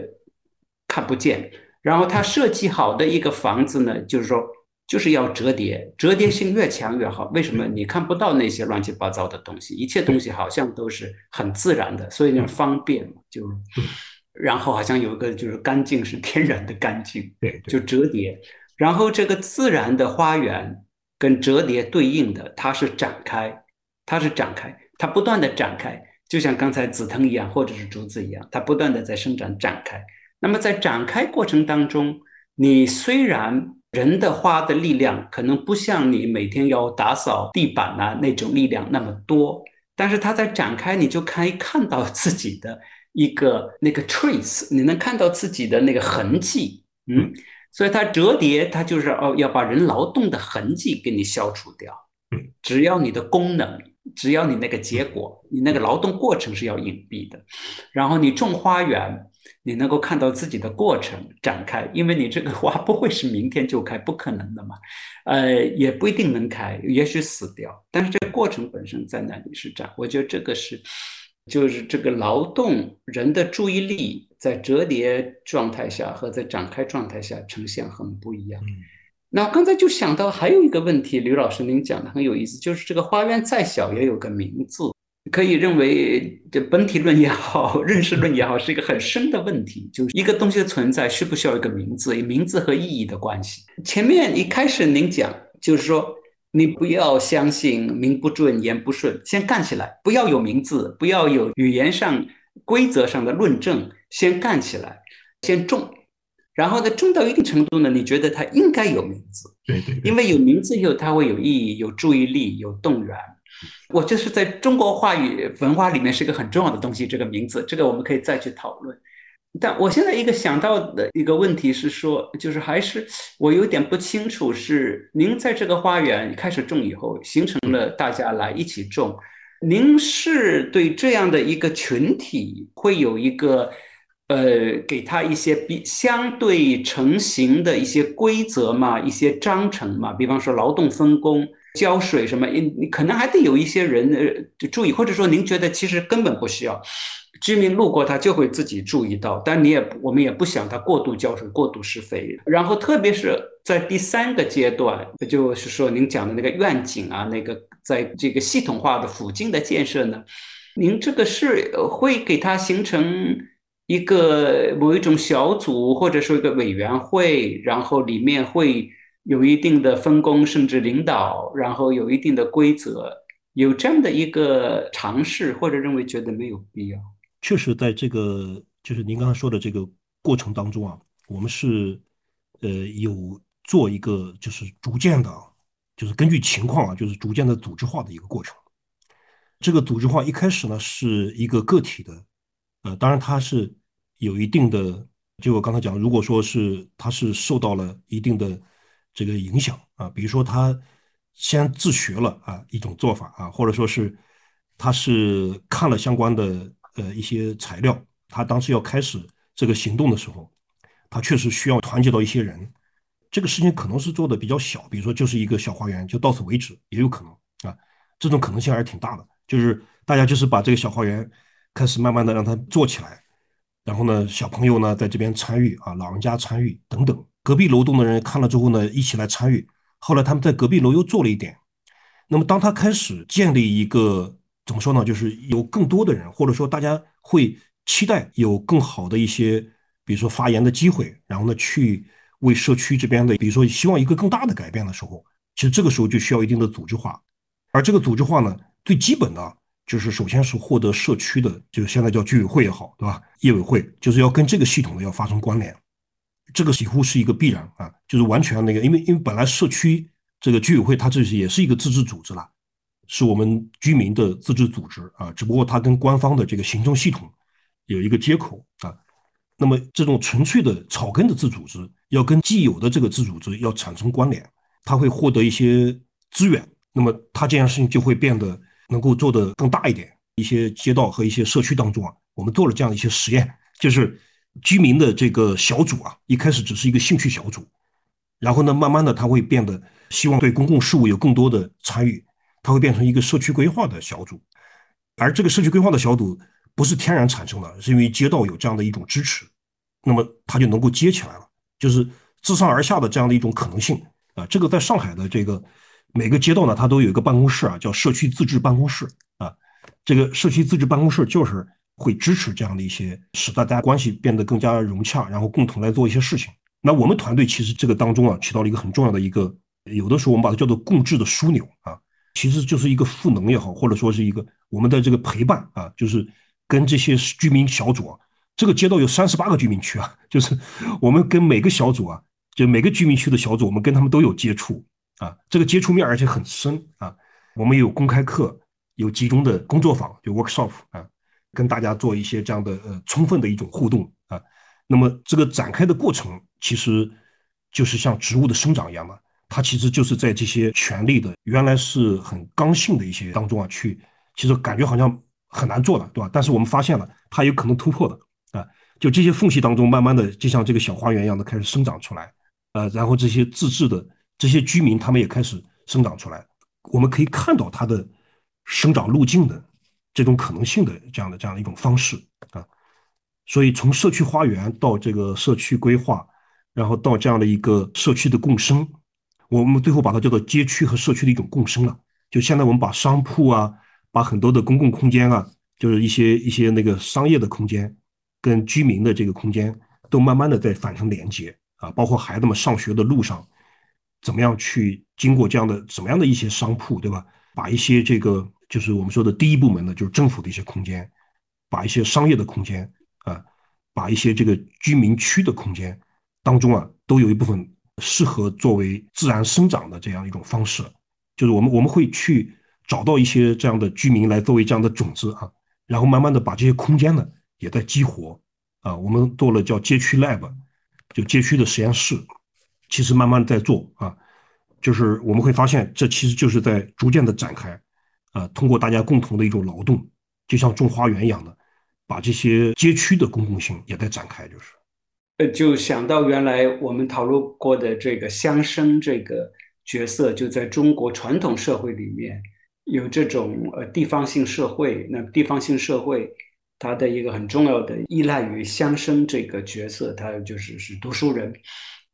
S1: 看不见。然后它设计好的一个房子呢，就是说。就是要折叠，折叠性越强越好。为什么？你看不到那些乱七八糟的东西，一切东西好像都是很自然的，所以呢方便嘛。就，然后好像有一个就是干净是天然的干净，
S2: 对，
S1: 就折叠。然后这个自然的花园跟折叠对应的，它是展开，它是展开，它不断的展开，就像刚才紫藤一样，或者是竹子一样，它不断的在生长展开。那么在展开过程当中，你虽然人的花的力量可能不像你每天要打扫地板啊那种力量那么多，但是它在展开，你就可以看到自己的一个那个 trace，你能看到自己的那个痕迹，嗯，所以它折叠，它就是哦要把人劳动的痕迹给你消除掉，只要你的功能，只要你那个结果，你那个劳动过程是要隐蔽的，然后你种花园。你能够看到自己的过程展开，因为你这个花不会是明天就开，不可能的嘛，呃，也不一定能开，也许死掉。但是这个过程本身在那里是展，我觉得这个是，就是这个劳动人的注意力在折叠状态下和在展开状态下呈现很不一样。那刚才就想到还有一个问题，吕老师您讲的很有意思，就是这个花园再小也有个名字。可以认为，这本体论也好，认识论也好，是一个很深的问题。就是一个东西的存在，需不需要一个名字？名字和意义的关系。前面一开始您讲，就是说，你不要相信名不正言不顺，先干起来，不要有名字，不要有语言上、规则上的论证，先干起来，先种。然后呢，种到一定程度呢，你觉得它应该有名字？
S2: 对对。
S1: 因为有名字以后，它会有意义、有注意力、有动员。我就是在中国话语文化里面是一个很重要的东西，这个名字，这个我们可以再去讨论。但我现在一个想到的一个问题是说，就是还是我有点不清楚，是您在这个花园开始种以后，形成了大家来一起种，您是对这样的一个群体会有一个呃，给他一些比相对成型的一些规则嘛，一些章程嘛，比方说劳动分工。浇水什么？你你可能还得有一些人呃注意，或者说您觉得其实根本不需要，居民路过他就会自己注意到。但你也我们也不想他过度浇水、过度施肥。然后特别是在第三个阶段，就是说您讲的那个愿景啊，那个在这个系统化的附近的建设呢，您这个是会给它形成一个某一种小组，或者说一个委员会，然后里面会。有一定的分工，甚至领导，然后有一定的规则，有这样的一个尝试，或者认为觉得没有必要。
S2: 确实，在这个就是您刚才说的这个过程当中啊，我们是呃有做一个就是逐渐的，就是根据情况啊，就是逐渐的组织化的一个过程。这个组织化一开始呢是一个个体的，呃，当然它是有一定的，就我刚才讲，如果说是它是受到了一定的。这个影响啊，比如说他先自学了啊一种做法啊，或者说是他是看了相关的呃一些材料，他当时要开始这个行动的时候，他确实需要团结到一些人，这个事情可能是做的比较小，比如说就是一个小花园，就到此为止也有可能啊，这种可能性还是挺大的，就是大家就是把这个小花园开始慢慢的让它做起来，然后呢小朋友呢在这边参与啊，老人家参与等等。隔壁楼栋的人看了之后呢，一起来参与。后来他们在隔壁楼又做了一点。那么当他开始建立一个怎么说呢？就是有更多的人，或者说大家会期待有更好的一些，比如说发言的机会，然后呢去为社区这边的，比如说希望一个更大的改变的时候，其实这个时候就需要一定的组织化，而这个组织化呢，最基本的就是首先是获得社区的，就现在叫居委会也好，对吧？业委会就是要跟这个系统呢要发生关联，这个几乎是一个必然啊，就是完全那个，因为因为本来社区这个居委会它这是也是一个自治组织了，是我们居民的自治组织啊，只不过它跟官方的这个行政系统有一个接口啊。那么这种纯粹的草根的自组织，要跟既有的这个自组织要产生关联，它会获得一些资源，那么它这件事情就会变得能够做得更大一点。一些街道和一些社区当中啊，我们做了这样一些实验，就是居民的这个小组啊，一开始只是一个兴趣小组，然后呢，慢慢的他会变得希望对公共事务有更多的参与，他会变成一个社区规划的小组，而这个社区规划的小组不是天然产生的，是因为街道有这样的一种支持。那么它就能够接起来了，就是自上而下的这样的一种可能性啊。这个在上海的这个每个街道呢，它都有一个办公室啊，叫社区自治办公室啊。这个社区自治办公室就是会支持这样的一些，使大家关系变得更加融洽，然后共同来做一些事情。那我们团队其实这个当中啊，起到了一个很重要的一个，有的时候我们把它叫做共治的枢纽啊，其实就是一个赋能也好，或者说是一个我们的这个陪伴啊，就是跟这些居民小组啊。这个街道有三十八个居民区啊，就是我们跟每个小组啊，就每个居民区的小组，我们跟他们都有接触啊，这个接触面而且很深啊。我们有公开课，有集中的工作坊，就 workshop 啊，跟大家做一些这样的呃充分的一种互动啊。那么这个展开的过程，其实就是像植物的生长一样嘛，它其实就是在这些权力的原来是很刚性的一些当中啊，去其实感觉好像很难做的，对吧？但是我们发现了，它有可能突破的啊。就这些缝隙当中，慢慢的就像这个小花园一样的开始生长出来，呃，然后这些自治的这些居民，他们也开始生长出来。我们可以看到它的生长路径的这种可能性的这样的这样的一种方式啊。所以从社区花园到这个社区规划，然后到这样的一个社区的共生，我们最后把它叫做街区和社区的一种共生了。就现在我们把商铺啊，把很多的公共空间啊，就是一些一些那个商业的空间。跟居民的这个空间都慢慢的在反成连接啊，包括孩子们上学的路上，怎么样去经过这样的怎么样的一些商铺，对吧？把一些这个就是我们说的第一部门呢，就是政府的一些空间，把一些商业的空间啊，把一些这个居民区的空间当中啊，都有一部分适合作为自然生长的这样一种方式，就是我们我们会去找到一些这样的居民来作为这样的种子啊，然后慢慢的把这些空间呢。也在激活啊，我们做了叫街区 lab，就街区的实验室，其实慢慢在做啊，就是我们会发现，这其实就是在逐渐的展开呃，通过大家共同的一种劳动，就像种花园一样的，把这些街区的公共性也在展开，就是，
S1: 呃，就想到原来我们讨论过的这个乡绅这个角色，就在中国传统社会里面有这种呃地方性社会，那地方性社会。他的一个很重要的依赖于乡绅这个角色，他就是是读书人，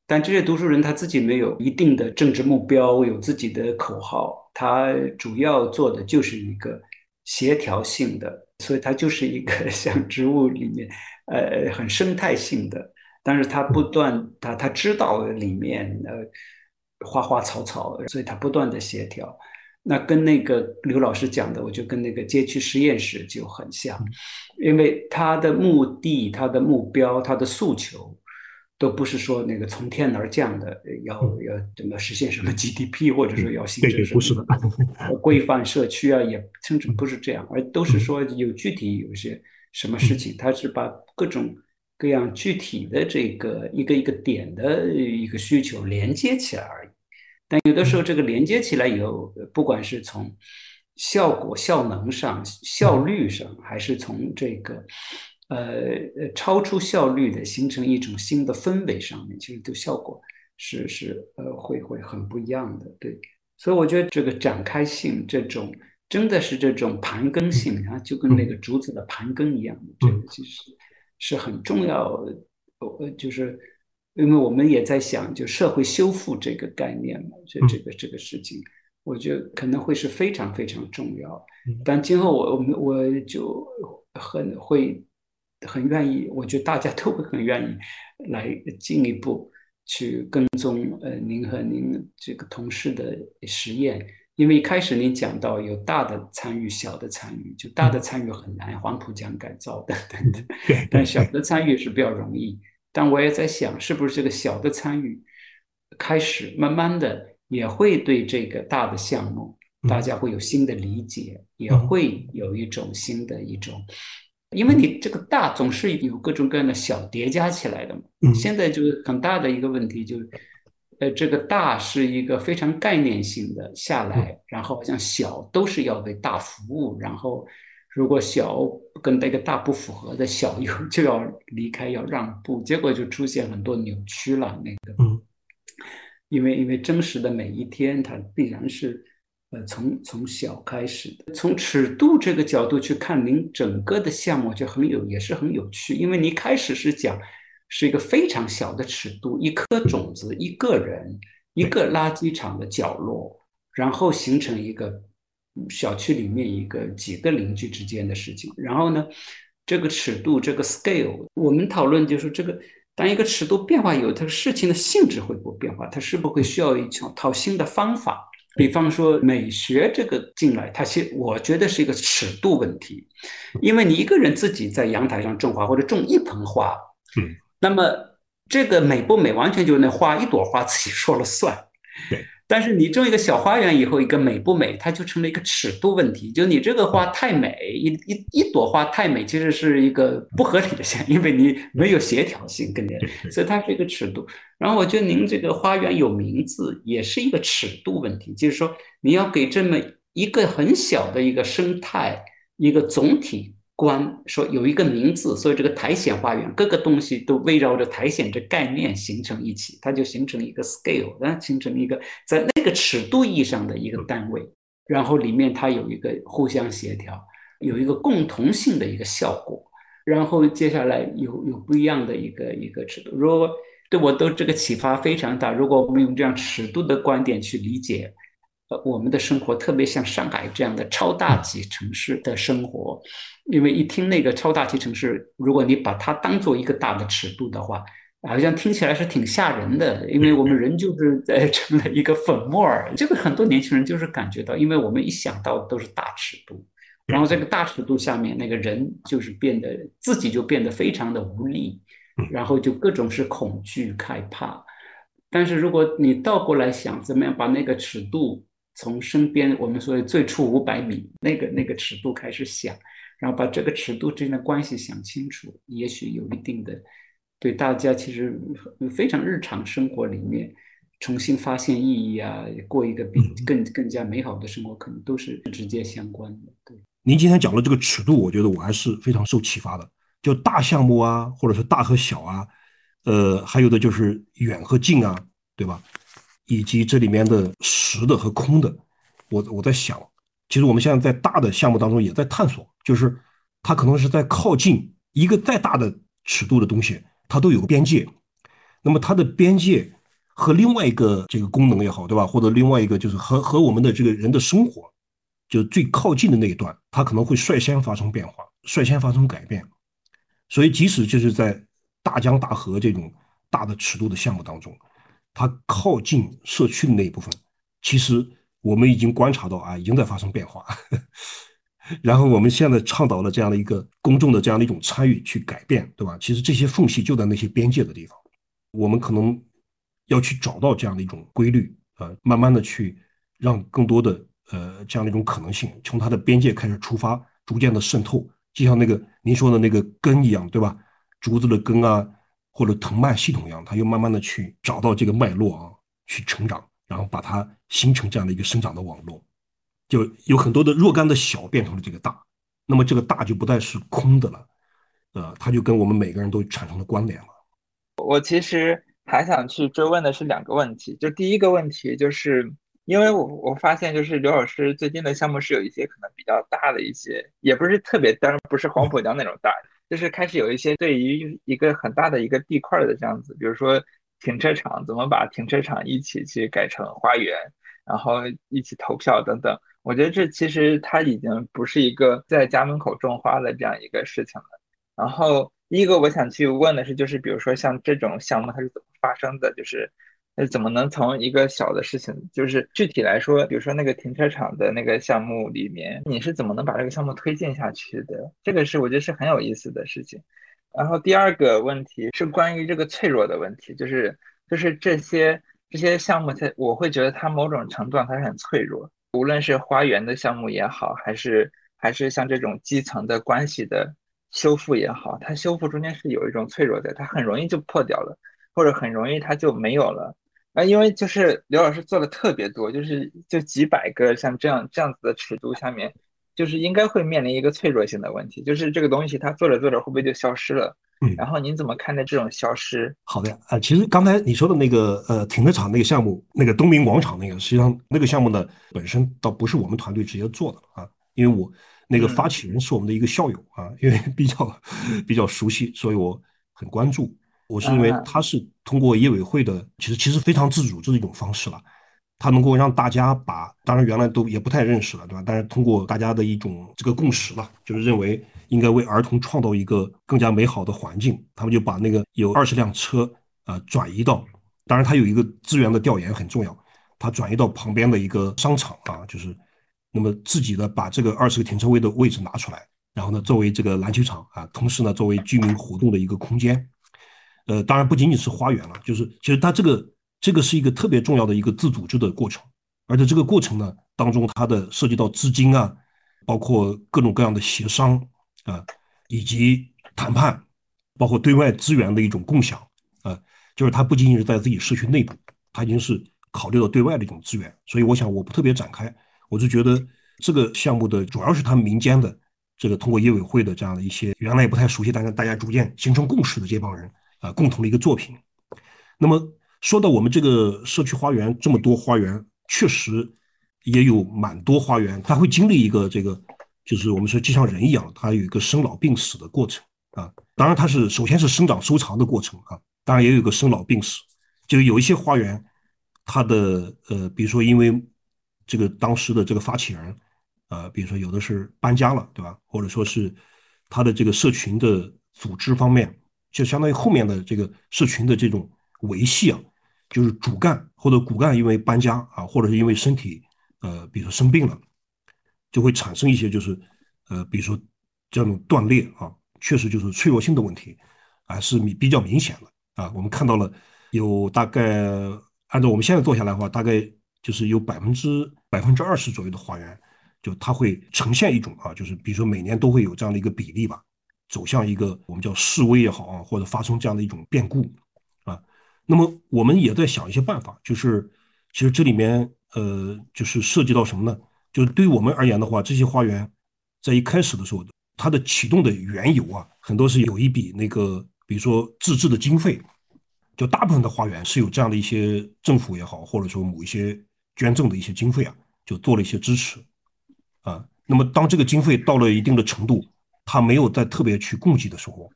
S1: 但这些读书人他自己没有一定的政治目标，有自己的口号，他主要做的就是一个协调性的，所以它就是一个 像植物里面，呃，很生态性的，但是它不断它它知道里面呃花花草草，所以它不断的协调。那跟那个刘老师讲的，我就跟那个街区实验室就很像，因为他的目的、他的目标、他的诉求，都不是说那个从天而降的，要要怎么实现什么 GDP，或者说要形成什么规范社区啊，也 甚至不是这样，而都是说有具体有一些什么事情，它是把各种各样具体的这个一个一个点的一个需求连接起来而已。但有的时候，这个连接起来以后，不管是从效果、效能上、效率上，还是从这个呃呃超出效率的形成一种新的氛围上面，其实都效果是是呃会会很不一样的。对，所以我觉得这个展开性，这种真的是这种盘根性啊，就跟那个竹子的盘根一样，这个其实是很重要。呃，就是。因为我们也在想，就社会修复这个概念嘛，这这个这个事情，我觉得可能会是非常非常重要。但今后我我们我就很会很愿意，我觉得大家都会很愿意来进一步去跟踪呃您和您这个同事的实验，因为一开始您讲到有大的参与，小的参与，就大的参与很难，黄浦江改造等等等，但小的参与是比较容易。但我也在想，是不是这个小的参与开始慢慢的也会对这个大的项目，大家会有新的理解，也会有一种新的一种。因为你这个大总是有各种各样的小叠加起来的嘛。现在就是很大的一个问题，就呃，这个大是一个非常概念性的下来，然后好像小都是要为大服务，然后如果小跟那个大不符合的小又就要离开要让步，结果就出现很多扭曲了。那个，嗯，因为因为真实的每一天，它必然是。呃，从从小开始的，从尺度这个角度去看，您整个的项目就很有，也是很有趣。因为你开始是讲是一个非常小的尺度，一颗种子，一个人，一个垃圾场的角落，然后形成一个小区里面一个几个邻居之间的事情。然后呢，这个尺度，这个 scale，我们讨论就是这个，当一个尺度变化有，它事情的性质会不会变化？它是不是会需要一种套新的方法？比方说美学这个进来，它是我觉得是一个尺度问题，因为你一个人自己在阳台上种花或者种一盆花，嗯，那么这个美不美完全就是那花一朵花自己说了算，
S2: 对。
S1: 但是你种一个小花园以后，一个美不美，它就成了一个尺度问题。就你这个花太美，一一一朵花太美，其实是一个不合理的现象，因为你没有协调性跟人，所以它是一个尺度。然后我觉得您这个花园有名字，也是一个尺度问题，就是说你要给这么一个很小的一个生态一个总体。观说有一个名字，所以这个苔藓花园各个东西都围绕着苔藓这概念形成一起，它就形成一个 scale，然形成一个在那个尺度意义上的一个单位，然后里面它有一个互相协调，有一个共同性的一个效果，然后接下来有有不一样的一个一个尺度。如果对我都这个启发非常大，如果我们用这样尺度的观点去理解。呃，我们的生活特别像上海这样的超大级城市的生活，因为一听那个超大气城市，如果你把它当做一个大的尺度的话，好像听起来是挺吓人的。因为我们人就是在 成了一个粉末儿，这个很多年轻人就是感觉到，因为我们一想到都是大尺度，然后这个大尺度下面那个人就是变得自己就变得非常的无力，然后就各种是恐惧害怕。但是如果你倒过来想，怎么样把那个尺度？从身边我们说的最初五百米那个那个尺度开始想，然后把这个尺度之间的关系想清楚，也许有一定的对大家其实非常日常生活里面重新发现意义啊，过一个比更更加美好的生活，可能都是直接相关的。对，
S2: 您今天讲的这个尺度，我觉得我还是非常受启发的。就大项目啊，或者是大和小啊，呃，还有的就是远和近啊，对吧？以及这里面的实的和空的，我我在想，其实我们现在在大的项目当中也在探索，就是它可能是在靠近一个再大的尺度的东西，它都有个边界。那么它的边界和另外一个这个功能也好，对吧？或者另外一个就是和和我们的这个人的生活，就最靠近的那一段，它可能会率先发生变化，率先发生改变。所以即使就是在大江大河这种大的尺度的项目当中。它靠近社区的那一部分，其实我们已经观察到啊，已经在发生变化。然后我们现在倡导了这样的一个公众的这样的一种参与去改变，对吧？其实这些缝隙就在那些边界的地方，我们可能要去找到这样的一种规律，呃，慢慢的去让更多的呃这样的一种可能性从它的边界开始出发，逐渐的渗透，就像那个您说的那个根一样，对吧？竹子的根啊。或者藤蔓系统一样，它又慢慢的去找到这个脉络啊，去成长，然后把它形成这样的一个生长的网络，就有很多的若干的小变成了这个大，那么这个大就不再是空的了，呃，它就跟我们每个人都产生了关联了。
S5: 我其实还想去追问的是两个问题，就第一个问题就是，因为我我发现就是刘老师最近的项目是有一些可能比较大的一些，也不是特别，当然不是黄浦江那种大。就是开始有一些对于一个很大的一个地块的这样子，比如说停车场，怎么把停车场一起去改成花园，然后一起投票等等。我觉得这其实它已经不是一个在家门口种花的这样一个事情了。然后第一个我想去问的是，就是比如说像这种项目它是怎么发生的？就是呃怎么能从一个小的事情，就是具体来说，比如说那个停车场的那个项目里面，你是怎么能把这个项目推进下去的？这个是我觉得是很有意思的事情。然后第二个问题是关于这个脆弱的问题，就是就是这些这些项目，它我会觉得它某种程度上它是很脆弱，无论是花园的项目也好，还是还是像这种基层的关系的。修复也好，它修复中间是有一种脆弱的，它很容易就破掉了，或者很容易它就没有了。啊，因为就是刘老师做的特别多，就是就几百个像这样这样子的尺度下面，就是应该会面临一个脆弱性的问题，就是这个东西它做着做着会不会就消失了？嗯，然后您怎么看待这种消失？
S2: 好的啊，其实刚才你说的那个呃停车场那个项目，那个东明广场那个，实际上那个项目呢本身倒不是我们团队直接做的啊，因为我。那个发起人是我们的一个校友啊，因为比较 比较熟悉，所以我很关注。我是认为他是通过业委会的，其实其实非常自主这是一种方式了。他能够让大家把，当然原来都也不太认识了，对吧？但是通过大家的一种这个共识吧，就是认为应该为儿童创造一个更加美好的环境。他们就把那个有二十辆车啊转移到，当然他有一个资源的调研很重要，他转移到旁边的一个商场啊，就是。那么自己的把这个二十个停车位的位置拿出来，然后呢，作为这个篮球场啊，同时呢，作为居民活动的一个空间。呃，当然不仅仅是花园了，就是其实它这个这个是一个特别重要的一个自组织的过程，而且这个过程呢当中，它的涉及到资金啊，包括各种各样的协商啊，以及谈判，包括对外资源的一种共享啊，就是它不仅仅是在自己社区内部，它已经是考虑到对外的一种资源。所以我想我不特别展开。我就觉得这个项目的主要是他们民间的这个通过业委会的这样的一些原来也不太熟悉，但是大家逐渐形成共识的这帮人啊，共同的一个作品。那么说到我们这个社区花园这么多花园，确实也有蛮多花园，它会经历一个这个，就是我们说就像人一样，它有一个生老病死的过程啊。当然它是首先是生长收藏的过程啊，当然也有一个生老病死。就有一些花园，它的呃，比如说因为这个当时的这个发起人，呃，比如说有的是搬家了，对吧？或者说是他的这个社群的组织方面，就相当于后面的这个社群的这种维系啊，就是主干或者骨干因为搬家啊，或者是因为身体呃，比如说生病了，就会产生一些就是呃，比如说这种断裂啊，确实就是脆弱性的问题，还是比比较明显的啊。我们看到了有大概按照我们现在做下来的话，大概。就是有百分之百分之二十左右的花园，就它会呈现一种啊，就是比如说每年都会有这样的一个比例吧，走向一个我们叫示威也好啊，或者发生这样的一种变故。那么我们也在想一些办法，就是其实这里面呃，就是涉及到什么呢？就是对于我们而言的话，这些花园在一开始的时候，它的启动的缘由啊，很多是有一笔那个，比如说自治的经费，就大部分的花园是有这样的一些政府也好，或者说某一些。捐赠的一些经费啊，就做了一些支持，啊，那么当这个经费到了一定的程度，他没有再特别去供给的时候，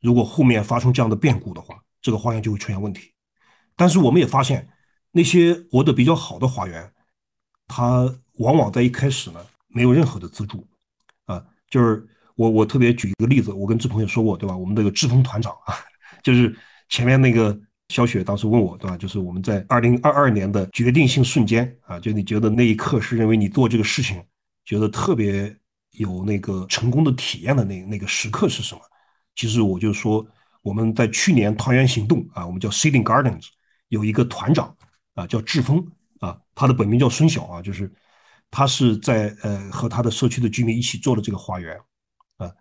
S2: 如果后面发生这样的变故的话，这个花园就会出现问题。但是我们也发现，那些活得比较好的花园，它往往在一开始呢没有任何的资助，啊，就是我我特别举一个例子，我跟志鹏也说过，对吧？我们那个志鹏团长啊，就是前面那个。小雪当时问我，对吧？就是我们在二零二二年的决定性瞬间啊，就你觉得那一刻是认为你做这个事情觉得特别有那个成功的体验的那那个时刻是什么？其实我就说我们在去年团圆行动啊，我们叫 Seeding Gardens，有一个团长啊叫志峰啊，他的本名叫孙晓啊，就是他是在呃和他的社区的居民一起做了这个花园啊。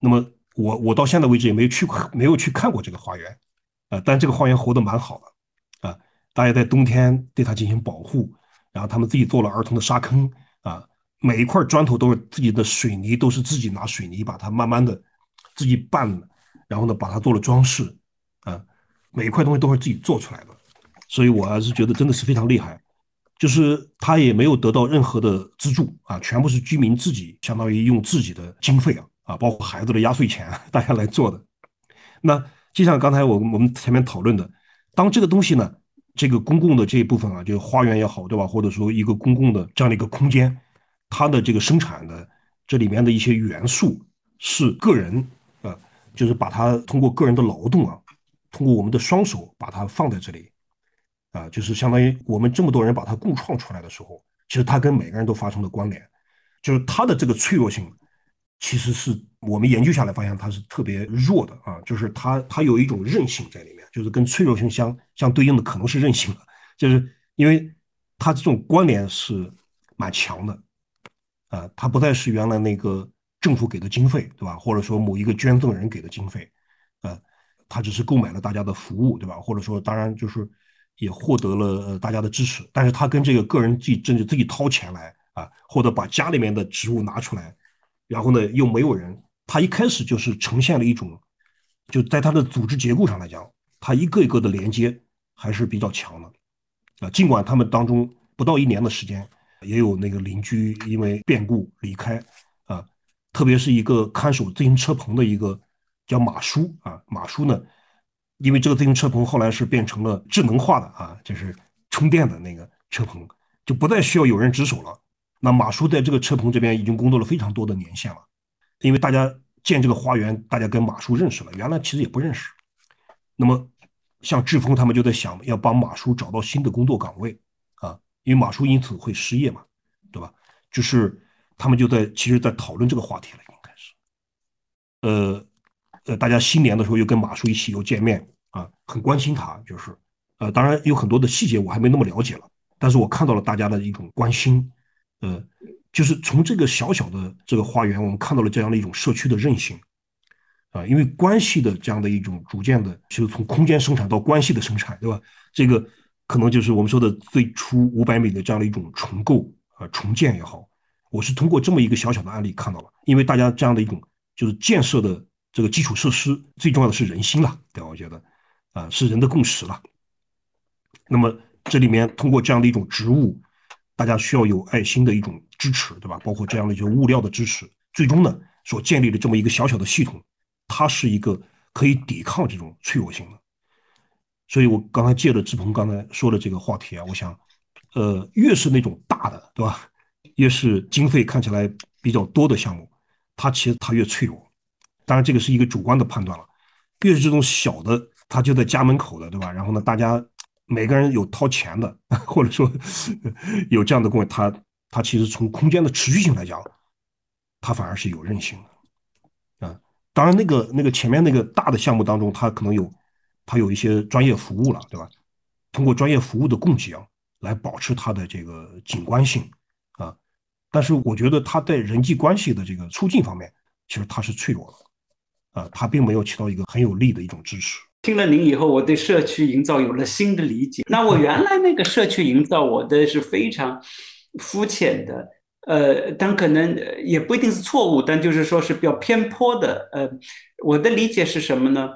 S2: 那么我我到现在为止也没有去没有去看过这个花园。呃，但这个花园活得蛮好的，啊，大家在冬天对它进行保护，然后他们自己做了儿童的沙坑，啊，每一块砖头都是自己的水泥，都是自己拿水泥把它慢慢的自己拌，然后呢把它做了装饰，啊，每一块东西都是自己做出来的，所以我还是觉得真的是非常厉害，就是他也没有得到任何的资助啊，全部是居民自己相当于用自己的经费啊，啊，包括孩子的压岁钱，大家来做的，那。就像刚才我我们前面讨论的，当这个东西呢，这个公共的这一部分啊，就是花园也好，对吧？或者说一个公共的这样的一个空间，它的这个生产的这里面的一些元素是个人，就是把它通过个人的劳动啊，通过我们的双手把它放在这里，啊，就是相当于我们这么多人把它共创出来的时候，其实它跟每个人都发生了关联，就是它的这个脆弱性，其实是我们研究下来发现它是特别弱的啊，就是它它有一种韧性在里面，就是跟脆弱性相相对应的可能是韧性了，就是因为它这种关联是蛮强的。啊，它不再是原来那个政府给的经费，对吧？或者说某一个捐赠人给的经费，呃，他只是购买了大家的服务，对吧？或者说，当然就是也获得了大家的支持，但是他跟这个个人自己甚至自己掏钱来啊，或者把家里面的植物拿出来，然后呢又没有人，他一开始就是呈现了一种，就在他的组织结构上来讲，他一个一个的连接还是比较强的，啊，尽管他们当中不到一年的时间。也有那个邻居因为变故离开，特别是一个看守自行车棚的一个叫马叔啊，马叔呢，因为这个自行车棚后来是变成了智能化的啊，就是充电的那个车棚，就不再需要有人值守了。那马叔在这个车棚这边已经工作了非常多的年限了，因为大家建这个花园，大家跟马叔认识了，原来其实也不认识。那么像志峰他们就在想要帮马叔找到新的工作岗位啊。因为马叔因此会失业嘛，对吧？就是他们就在其实，在讨论这个话题了，应该是。呃呃，大家新年的时候又跟马叔一起又见面啊，很关心他，就是呃，当然有很多的细节我还没那么了解了，但是我看到了大家的一种关心，呃，就是从这个小小的这个花园，我们看到了这样的一种社区的韧性啊，因为关系的这样的一种逐渐的，就是从空间生产到关系的生产，对吧？这个。可能就是我们说的最初五百米的这样的一种重构啊重建也好，我是通过这么一个小小的案例看到了，因为大家这样的一种就是建设的这个基础设施，最重要的是人心了，对吧？我觉得啊是人的共识了。那么这里面通过这样的一种植物，大家需要有爱心的一种支持，对吧？包括这样的一些物料的支持，最终呢所建立的这么一个小小的系统，它是一个可以抵抗这种脆弱性的。所以，我刚才借着志鹏刚才说的这个话题啊，我想，呃，越是那种大的，对吧？越是经费看起来比较多的项目，它其实它越脆弱。当然，这个是一个主观的判断了。越是这种小的，它就在家门口的，对吧？然后呢，大家每个人有掏钱的，或者说 有这样的工，它它其实从空间的持续性来讲，它反而是有韧性的。啊，当然，那个那个前面那个大的项目当中，它可能有。它有一些专业服务了，对吧？通过专业服务的供给啊，来保持它的这个景观性。但是我觉得它在人际关系的这个促进方面，其实它是脆弱的啊，它并没有起到一个很有力的一种支持。
S1: 听了您以后，我对社区营造有了新的理解。那我原来那个社区营造，我的是非常肤浅的，呃，但可能也不一定是错误，但就是说是比较偏颇的。呃，我的理解是什么呢？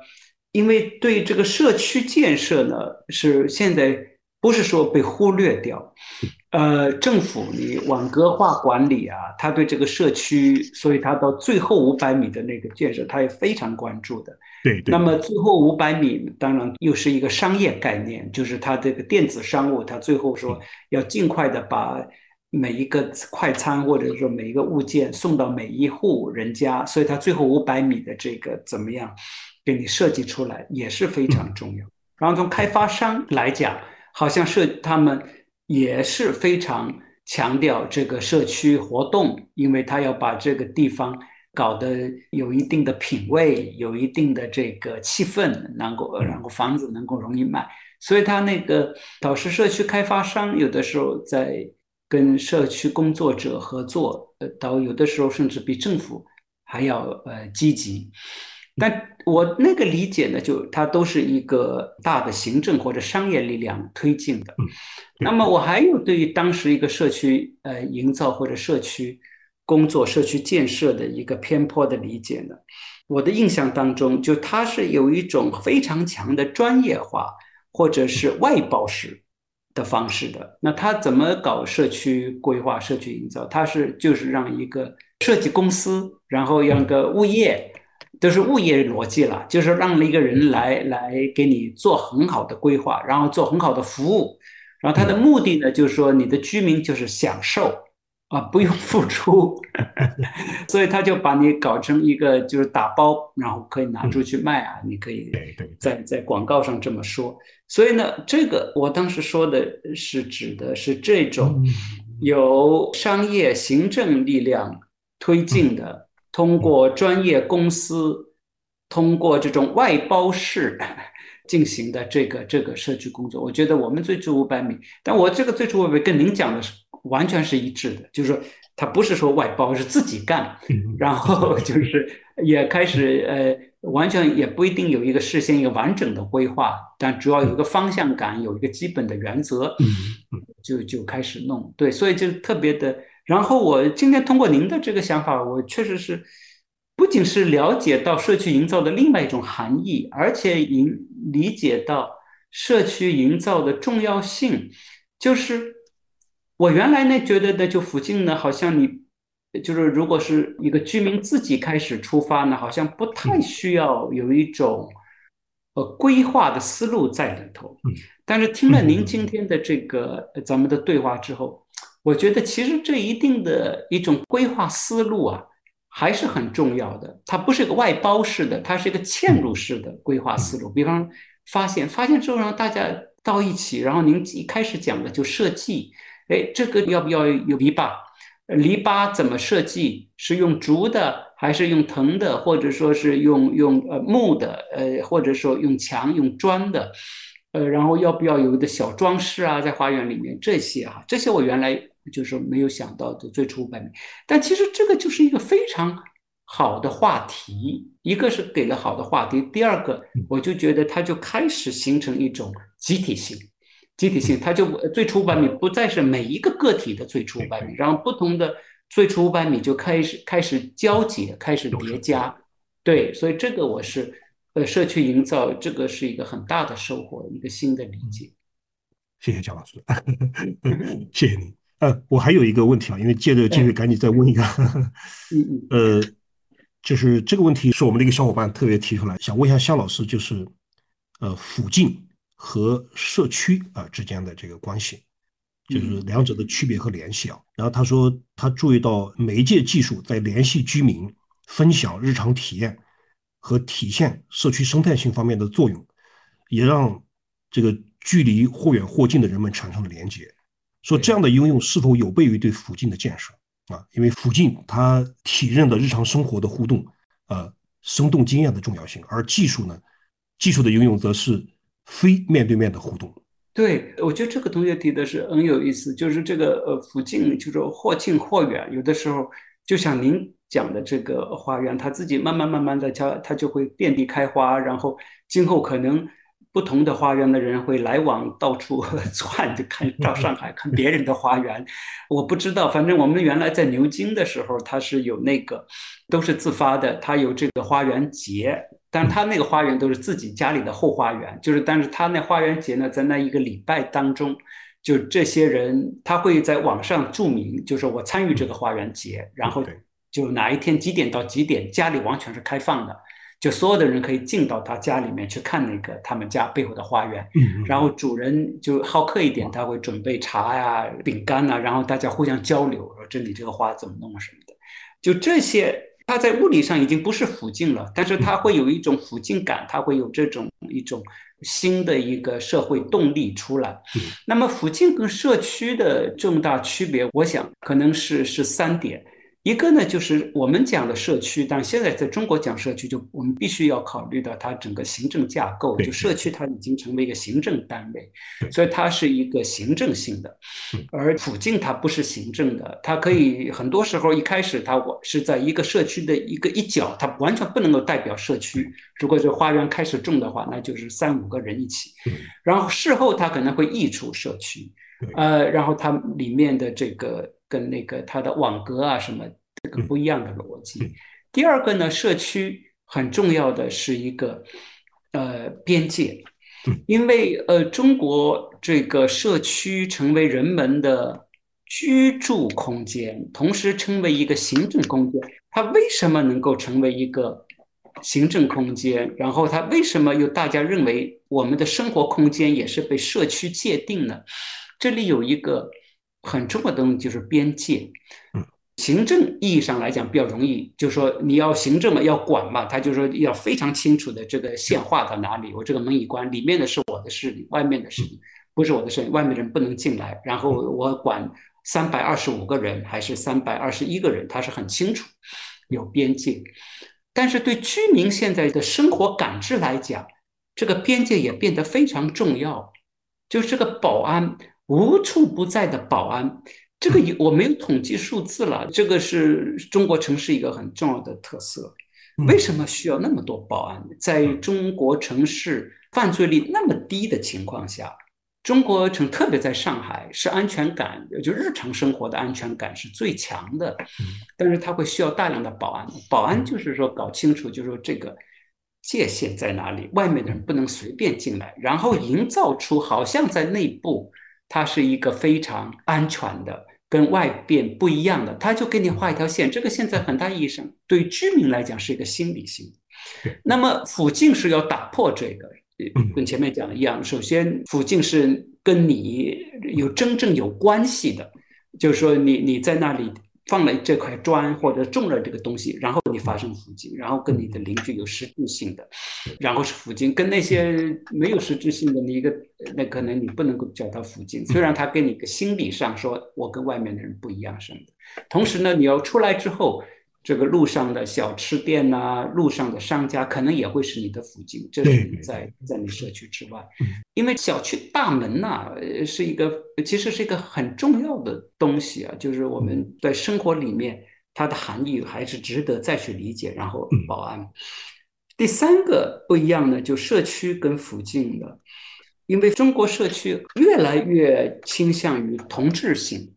S1: 因为对这个社区建设呢，是现在不是说被忽略掉，呃，政府你网格化管理啊，他对这个社区，所以他到最后五百米的那个建设，他也非常关注的。
S2: 对。
S1: 那么最后五百米，当然又是一个商业概念，就是他这个电子商务，他最后说要尽快的把每一个快餐或者说每一个物件送到每一户人家，所以他最后五百米的这个怎么样？给你设计出来也是非常重要。然后从开发商来讲，好像社他们也是非常强调这个社区活动，因为他要把这个地方搞得有一定的品位，有一定的这个气氛，能够然后房子能够容易卖。所以他那个导师社区开发商有的时候在跟社区工作者合作，呃，到有的时候甚至比政府还要呃积极。但我那个理解呢，就它都是一个大的行政或者商业力量推进的。那么我还有对于当时一个社区呃营造或者社区工作、社区建设的一个偏颇的理解呢。我的印象当中，就它是有一种非常强的专业化或者是外包式的方式的。那它怎么搞社区规划、社区营造？它是就是让一个设计公司，然后让个物业。都是物业逻辑了，就是让一个人来来给你做很好的规划，然后做很好的服务，然后他的目的呢，就是说你的居民就是享受啊，不用付出 所以他就把你搞成一个就是打包，然后可以拿出去卖啊，你可以在在广告上这么说。所以呢，这个我当时说的是指的是这种由商业行政力量推进的，通过专业公司，通过这种外包式 进行的这个这个社区工作。我觉得我们最初五百米，但我这个最初五百米跟您讲的是。完全是一致的，就是说他不是说外包，是自己干，然后 就是也开始呃，完全也不一定有一个事先一个完整的规划，但主要有一个方向感，有一个基本的原则，就就开始弄。对，所以就特别的。然后我今天通过您的这个想法，我确实是不仅是了解到社区营造的另外一种含义，而且营理解到社区营造的重要性，就是。我原来呢觉得的，就附近呢，好像你就是如果是一个居民自己开始出发呢，好像不太需要有一种呃规划的思路在里头。但是听了您今天的这个咱们的对话之后，我觉得其实这一定的一种规划思路啊，还是很重要的。它不是个外包式的，它是一个嵌入式的规划思路。比方发现发现之后让大家到一起，然后您一开始讲的就设计。哎，这个要不要有篱笆？篱笆怎么设计？是用竹的，还是用藤的，或者说是用用呃木的？呃，或者说用墙、用砖的？呃，然后要不要有一个小装饰啊，在花园里面这些哈，这些我原来就是没有想到的最初版本。但其实这个就是一个非常好的话题，一个是给了好的话题，第二个我就觉得它就开始形成一种集体性。集体性，它就最初五百米不再是每一个个体的最初五百米，然后不同的最初五百米就开始开始交结，开始叠加。对，所以这个我是呃社区营造，这个是一个很大的收获，一个新的理解。
S2: 谢谢姜老师，谢谢你。呃，我还有一个问题啊，因为借着机会赶紧再问一个，呃，就是这个问题是我们的一个小伙伴特别提出来，想问一下向老师，就是呃附近。和社区啊之间的这个关系，就是两者的区别和联系啊。然后他说，他注意到媒介技术在联系居民、分享日常体验和体现社区生态性方面的作用，也让这个距离或远或近的人们产生了连接。说这样的应用是否有悖于对附近的建设啊？因为附近它体认的日常生活的互动，呃，生动经验的重要性，而技术呢，技术的应用则是。非面对面的互动，
S1: 对我觉得这个同学提的是很有意思，就是这个呃附近就是或近或远，有的时候就像您讲的这个花园，它自己慢慢慢慢的它它就会遍地开花，然后今后可能不同的花园的人会来往到处 窜，就看到上海看别人的花园，我不知道，反正我们原来在牛津的时候，它是有那个都是自发的，它有这个花园节。但是他那个花园都是自己家里的后花园，就是，但是他那花园节呢，在那一个礼拜当中，就这些人他会在网上注明，就是我参与这个花园节，然后就哪一天几点到几点，家里完全是开放的，就所有的人可以进到他家里面去看那个他们家背后的花园，然后主人就好客一点，他会准备茶呀、饼干呐，然后大家互相交流，说这里这个花怎么弄什么的，就这些。它在物理上已经不是附近了，但是它会有一种附近感，它会有这种一种新的一个社会动力出来。那么附近跟社区的重大区别，我想可能是是三点。一个呢，就是我们讲的社区，但现在在中国讲社区，就我们必须要考虑到它整个行政架构。就社区它已经成为一个行政单位，所以它是一个行政性的。而附近它不是行政的，它可以很多时候一开始它我是在一个社区的一个一角，它完全不能够代表社区。如果这花园开始种的话，那就是三五个人一起。然后事后它可能会溢出社区，呃，然后它里面的这个跟那个它的网格啊什么。这个不一样的逻辑。第二个呢，社区很重要的是一个呃边界，因为呃中国这个社区成为人们的居住空间，同时成为一个行政空间。它为什么能够成为一个行政空间？然后它为什么又大家认为我们的生活空间也是被社区界定呢？这里有一个很重要的东西就是边界。
S2: 嗯，
S1: 行政意义上来讲比较容易，就是说你要行政嘛，要管嘛，他就说要非常清楚的这个线画到哪里。我这个门一关，里面的是我的势力，外面的势力不是我的势力，外面人不能进来。然后我管三百二十五个人还是三百二十一个人，他是很清楚，有边界。但是对居民现在的生活感知来讲，这个边界也变得非常重要。就是这个保安无处不在的保安，这个我没有统计数字了。这个是中国城市一个很重要的特色。为什么需要那么多保安？在中国城市犯罪率那么低的情况下，中国城特别在上海是安全感，就日常生活的安全感是最强的。但是它会需要大量的保安，保安就是说搞清楚，就是说这个。界限在哪里？外面的人不能随便进来，然后营造出好像在内部它是一个非常安全的，跟外边不一样的，它就给你画一条线。这个线在很大意义上对居民来讲是一个心理性。那么附近是要打破这个，跟前面讲的一样。首先，附近是跟你有真正有关系的，就是说你你在那里。放了这块砖或者种了这个东西，然后你发生附近，然后跟你的邻居有实质性的，然后是附近跟那些没有实质性的，你一个那可能你不能够叫他附近，虽然他跟你个心理上说我跟外面的人不一样什么的，同时呢，你要出来之后。这个路上的小吃店呐，路上的商家可能也会是你的附近，这是你在在你社区之外，因为小区大门呐是一个其实是一个很重要的东西啊，就是我们在生活里面它的含义还是值得再去理解。然后保安，第三个不一样呢，就社区跟附近的，因为中国社区越来越倾向于同质性。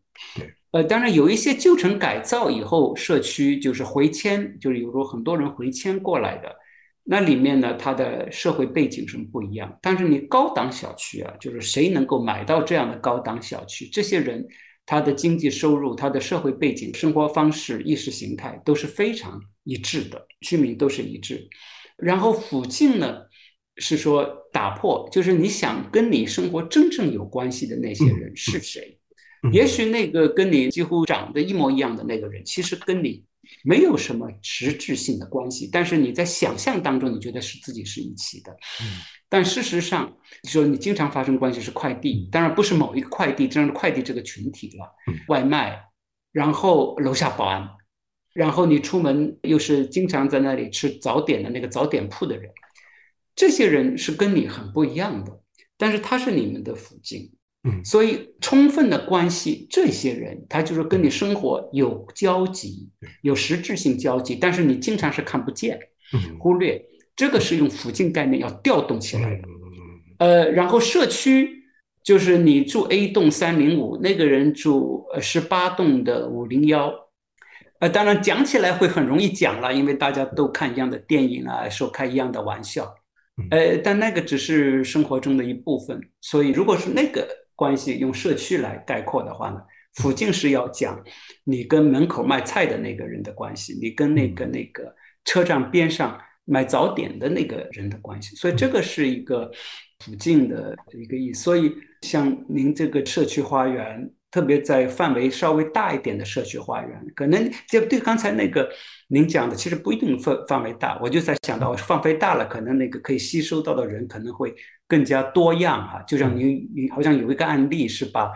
S2: 对。
S1: 呃，当然有一些旧城改造以后，社区就是回迁，就是有时候很多人回迁过来的。那里面呢，它的社会背景是不一样。但是你高档小区啊，就是谁能够买到这样的高档小区，这些人他的经济收入、他的社会背景、生活方式、意识形态都是非常一致的，居民都是一致。然后附近呢，是说打破，就是你想跟你生活真正有关系的那些人是谁？也许那个跟你几乎长得一模一样的那个人，其实跟你没有什么实质性的关系，但是你在想象当中，你觉得是自己是一起的。但事实上，说你经常发生关系是快递，当然不是某一个快递，这样的快递这个群体了。外卖，然后楼下保安，然后你出门又是经常在那里吃早点的那个早点铺的人，这些人是跟你很不一样的，但是他是你们的附近。
S2: 嗯，
S1: 所以充分的关系，这些人他就是跟你生活有交集，有实质性交集，但是你经常是看不见，忽略。这个是用附近概念要调动起来的。呃，然后社区就是你住 A 栋三零五，那个人住呃十八栋的五零幺。呃，当然讲起来会很容易讲了，因为大家都看一样的电影啊，说开一样的玩笑。呃，但那个只是生活中的一部分。所以如果是那个。关系用社区来概括的话呢，附近是要讲你跟门口卖菜的那个人的关系，你跟那个那个车站边上卖早点的那个人的关系，所以这个是一个附近的一个意思。所以像您这个社区花园。特别在范围稍微大一点的社区花园，可能就对刚才那个您讲的，其实不一定范范围大。我就在想到，范围大了，可能那个可以吸收到的人可能会更加多样哈。就像您，你好像有一个案例是把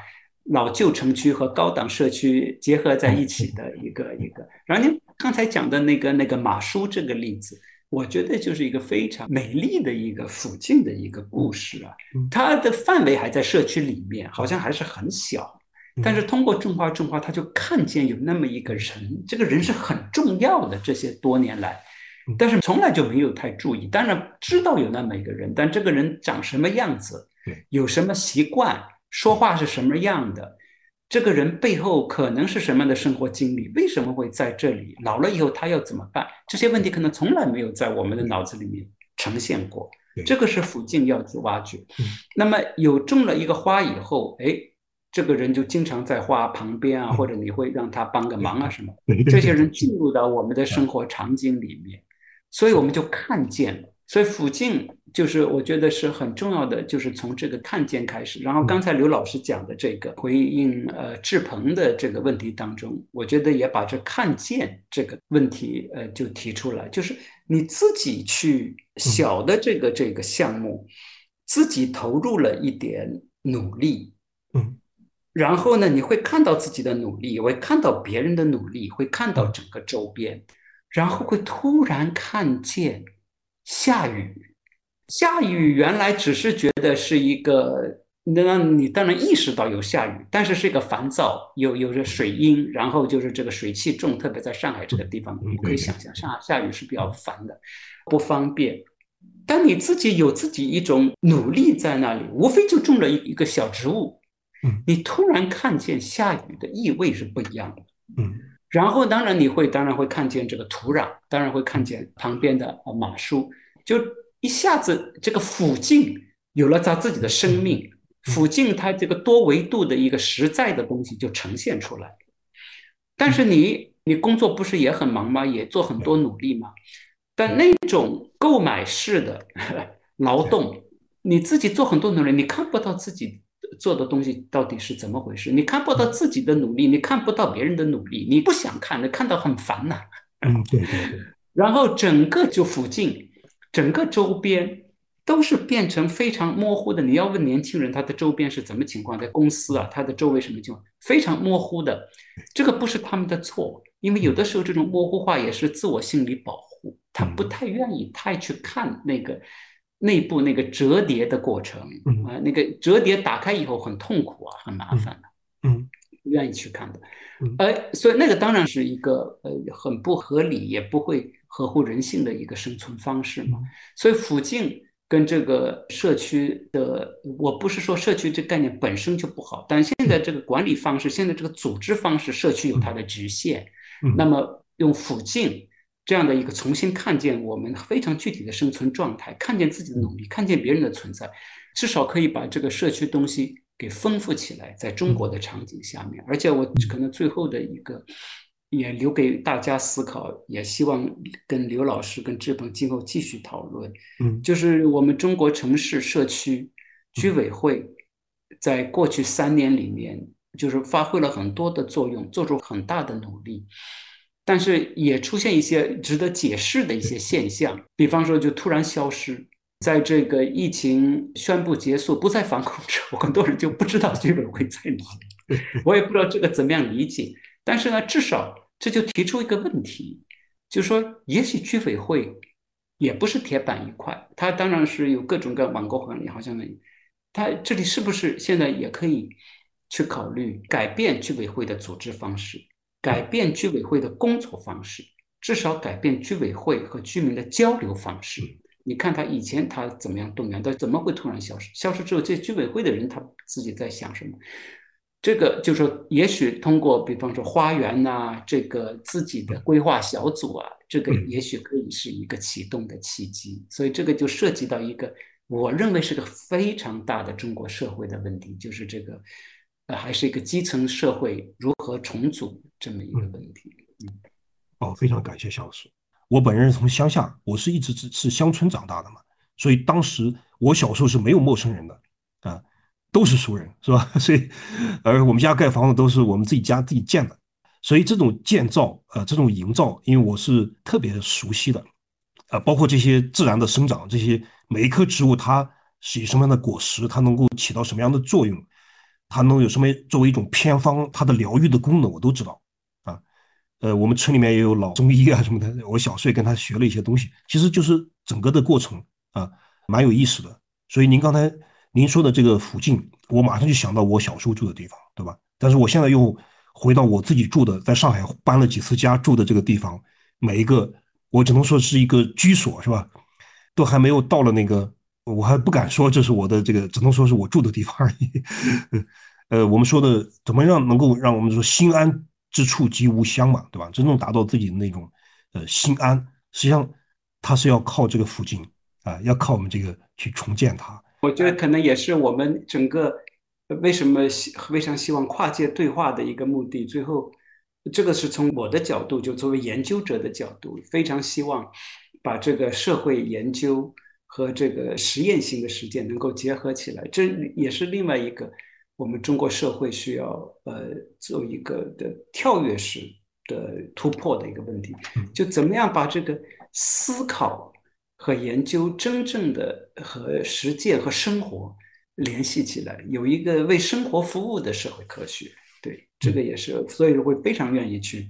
S1: 老旧城区和高档社区结合在一起的一个一个。然后您刚才讲的那个那个马叔这个例子，我觉得就是一个非常美丽的一个附近的一个故事啊。它的范围还在社区里面，好像还是很小。但是通过种花种花，他就看见有那么一个人，这个人是很重要的。这些多年来，但是从来就没有太注意。当然知道有那么一个人，但这个人长什么样子，有什么习惯，说话是什么样的，这个人背后可能是什么样的生活经历，为什么会在这里？老了以后他要怎么办？这些问题可能从来没有在我们的脑子里面呈现过。这个是附近要去挖掘。那么有种了一个花以后，哎。这个人就经常在花旁边啊，或者你会让他帮个忙啊什么？这些人进入到我们的生活场景里面，所以我们就看见了。所以附近就是我觉得是很重要的，就是从这个看见开始。然后刚才刘老师讲的这个回应呃志鹏的这个问题当中，我觉得也把这看见这个问题呃就提出来，就是你自己去小的这个这个项目，自己投入了一点努力，
S2: 嗯，
S1: 然后呢，你会看到自己的努力，会看到别人的努力，会看到整个周边，然后会突然看见。下雨，下雨原来只是觉得是一个，那你当然意识到有下雨，但是是一个烦躁，有有着水阴，然后就是这个水气重，特别在上海这个地方，你可以想象，上海下雨是比较烦的，不方便。但你自己有自己一种努力在那里，无非就种了一一个小植物，
S2: 嗯，
S1: 你突然看见下雨的意味是不一样的，
S2: 嗯。
S1: 然后，当然你会，当然会看见这个土壤，当然会看见旁边的啊马术，就一下子这个附近有了它自己的生命，附近它这个多维度的一个实在的东西就呈现出来。但是你你工作不是也很忙吗？也做很多努力吗？但那种购买式的 劳动，你自己做很多努力，你看不到自己。做的东西到底是怎么回事？你看不到自己的努力，你看不到别人的努力，你不想看，你看到很烦呐。
S2: 嗯，对对对。
S1: 然后整个就附近，整个周边都是变成非常模糊的。你要问年轻人，他的周边是怎么情况？在公司啊，他的周围什么情况？非常模糊的。这个不是他们的错，因为有的时候这种模糊化也是自我心理保护，他不太愿意太去看那个。内部那个折叠的过程啊，那个折叠打开以后很痛苦啊，很麻烦的，
S2: 嗯，
S1: 不愿意去看的，呃，所以那个当然是一个呃很不合理，也不会合乎人性的一个生存方式嘛。所以附近跟这个社区的，我不是说社区这概念本身就不好，但现在这个管理方式，现在这个组织方式，社区有它的局限，那么用附近。这样的一个重新看见我们非常具体的生存状态，看见自己的努力，看见别人的存在，至少可以把这个社区东西给丰富起来。在中国的场景下面，而且我可能最后的一个也留给大家思考，也希望跟刘老师跟志鹏今后继续讨论。
S2: 嗯，
S1: 就是我们中国城市社区居委会在过去三年里面，就是发挥了很多的作用，做出很大的努力。但是也出现一些值得解释的一些现象，比方说就突然消失，在这个疫情宣布结束、不再防控之后，很多人就不知道居委会在哪里。我也不知道这个怎么样理解。但是呢，至少这就提出一个问题，就是说，也许居委会也不是铁板一块，它当然是有各种各样网购管理，好像呢，它这里是不是现在也可以去考虑改变居委会的组织方式？改变居委会的工作方式，至少改变居委会和居民的交流方式。你看他以前他怎么样动员，的怎么会突然消失？消失之后，这居委会的人他自己在想什么？这个就是说，也许通过比方说花园呐，这个自己的规划小组啊，这个也许可以是一个启动的契机。所以这个就涉及到一个我认为是个非常大的中国社会的问题，就是这个。呃，还是一个基层社会如何重组这么一个问题。嗯，
S2: 哦，非常感谢肖老师。我本人从乡下，我是一直是是乡村长大的嘛，所以当时我小时候是没有陌生人的啊，都是熟人，是吧？所以，而我们家盖房子都是我们自己家自己建的，所以这种建造，呃，这种营造，因为我是特别熟悉的，呃，包括这些自然的生长，这些每一棵植物它是以什么样的果实，它能够起到什么样的作用。它能有什么作为一种偏方，它的疗愈的功能我都知道啊。呃，我们村里面也有老中医啊什么的，我小时候跟他学了一些东西，其实就是整个的过程啊，蛮有意思的。所以您刚才您说的这个附近，我马上就想到我小时候住的地方，对吧？但是我现在又回到我自己住的，在上海搬了几次家住的这个地方，每一个我只能说是一个居所，是吧？都还没有到了那个。我还不敢说这是我的这个，只能说是我住的地方而已。呃，我们说的怎么样能够让我们说心安之处即无香嘛，对吧？真正达到自己的那种呃心安，实际上它是要靠这个附近啊，要靠我们这个去重建它。
S1: 我觉得可能也是我们整个为什么非常希望跨界对话的一个目的。最后，这个是从我的角度，就作为研究者的角度，非常希望。把这个社会研究和这个实验性的实践能够结合起来，这也是另外一个我们中国社会需要呃做一个的跳跃式的突破的一个问题，就怎么样把这个思考和研究真正的和实践和生活联系起来，有一个为生活服务的社会科学。对，这个也是，所以会非常愿意去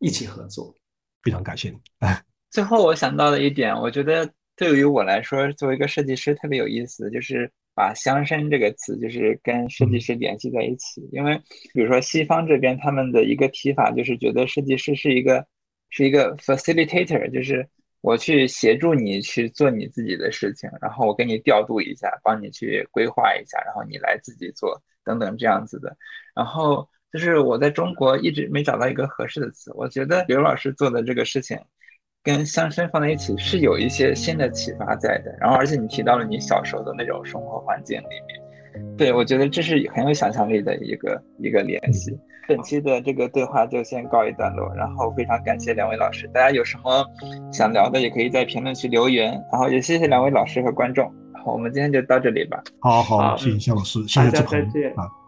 S1: 一起合作。
S2: 非常感谢你。
S5: 最后我想到的一点，我觉得对于我来说，作为一个设计师特别有意思，就是把“乡绅”这个词，就是跟设计师联系在一起。因为比如说西方这边他们的一个提法，就是觉得设计师是一个是一个 facilitator，就是我去协助你去做你自己的事情，然后我给你调度一下，帮你去规划一下，然后你来自己做等等这样子的。然后就是我在中国一直没找到一个合适的词，我觉得刘老师做的这个事情。跟乡绅放在一起是有一些新的启发在的，然后而且你提到了你小时候的那种生活环境里面，对我觉得这是很有想象力的一个一个联系。本期的这个对话就先告一段落，然后非常感谢两位老师，大家有什么想聊的也可以在评论区留言，然后也谢谢两位老师和观众，好，我们今天就到这里吧。
S2: 好好，谢谢夏老师，谢谢志鹏啊。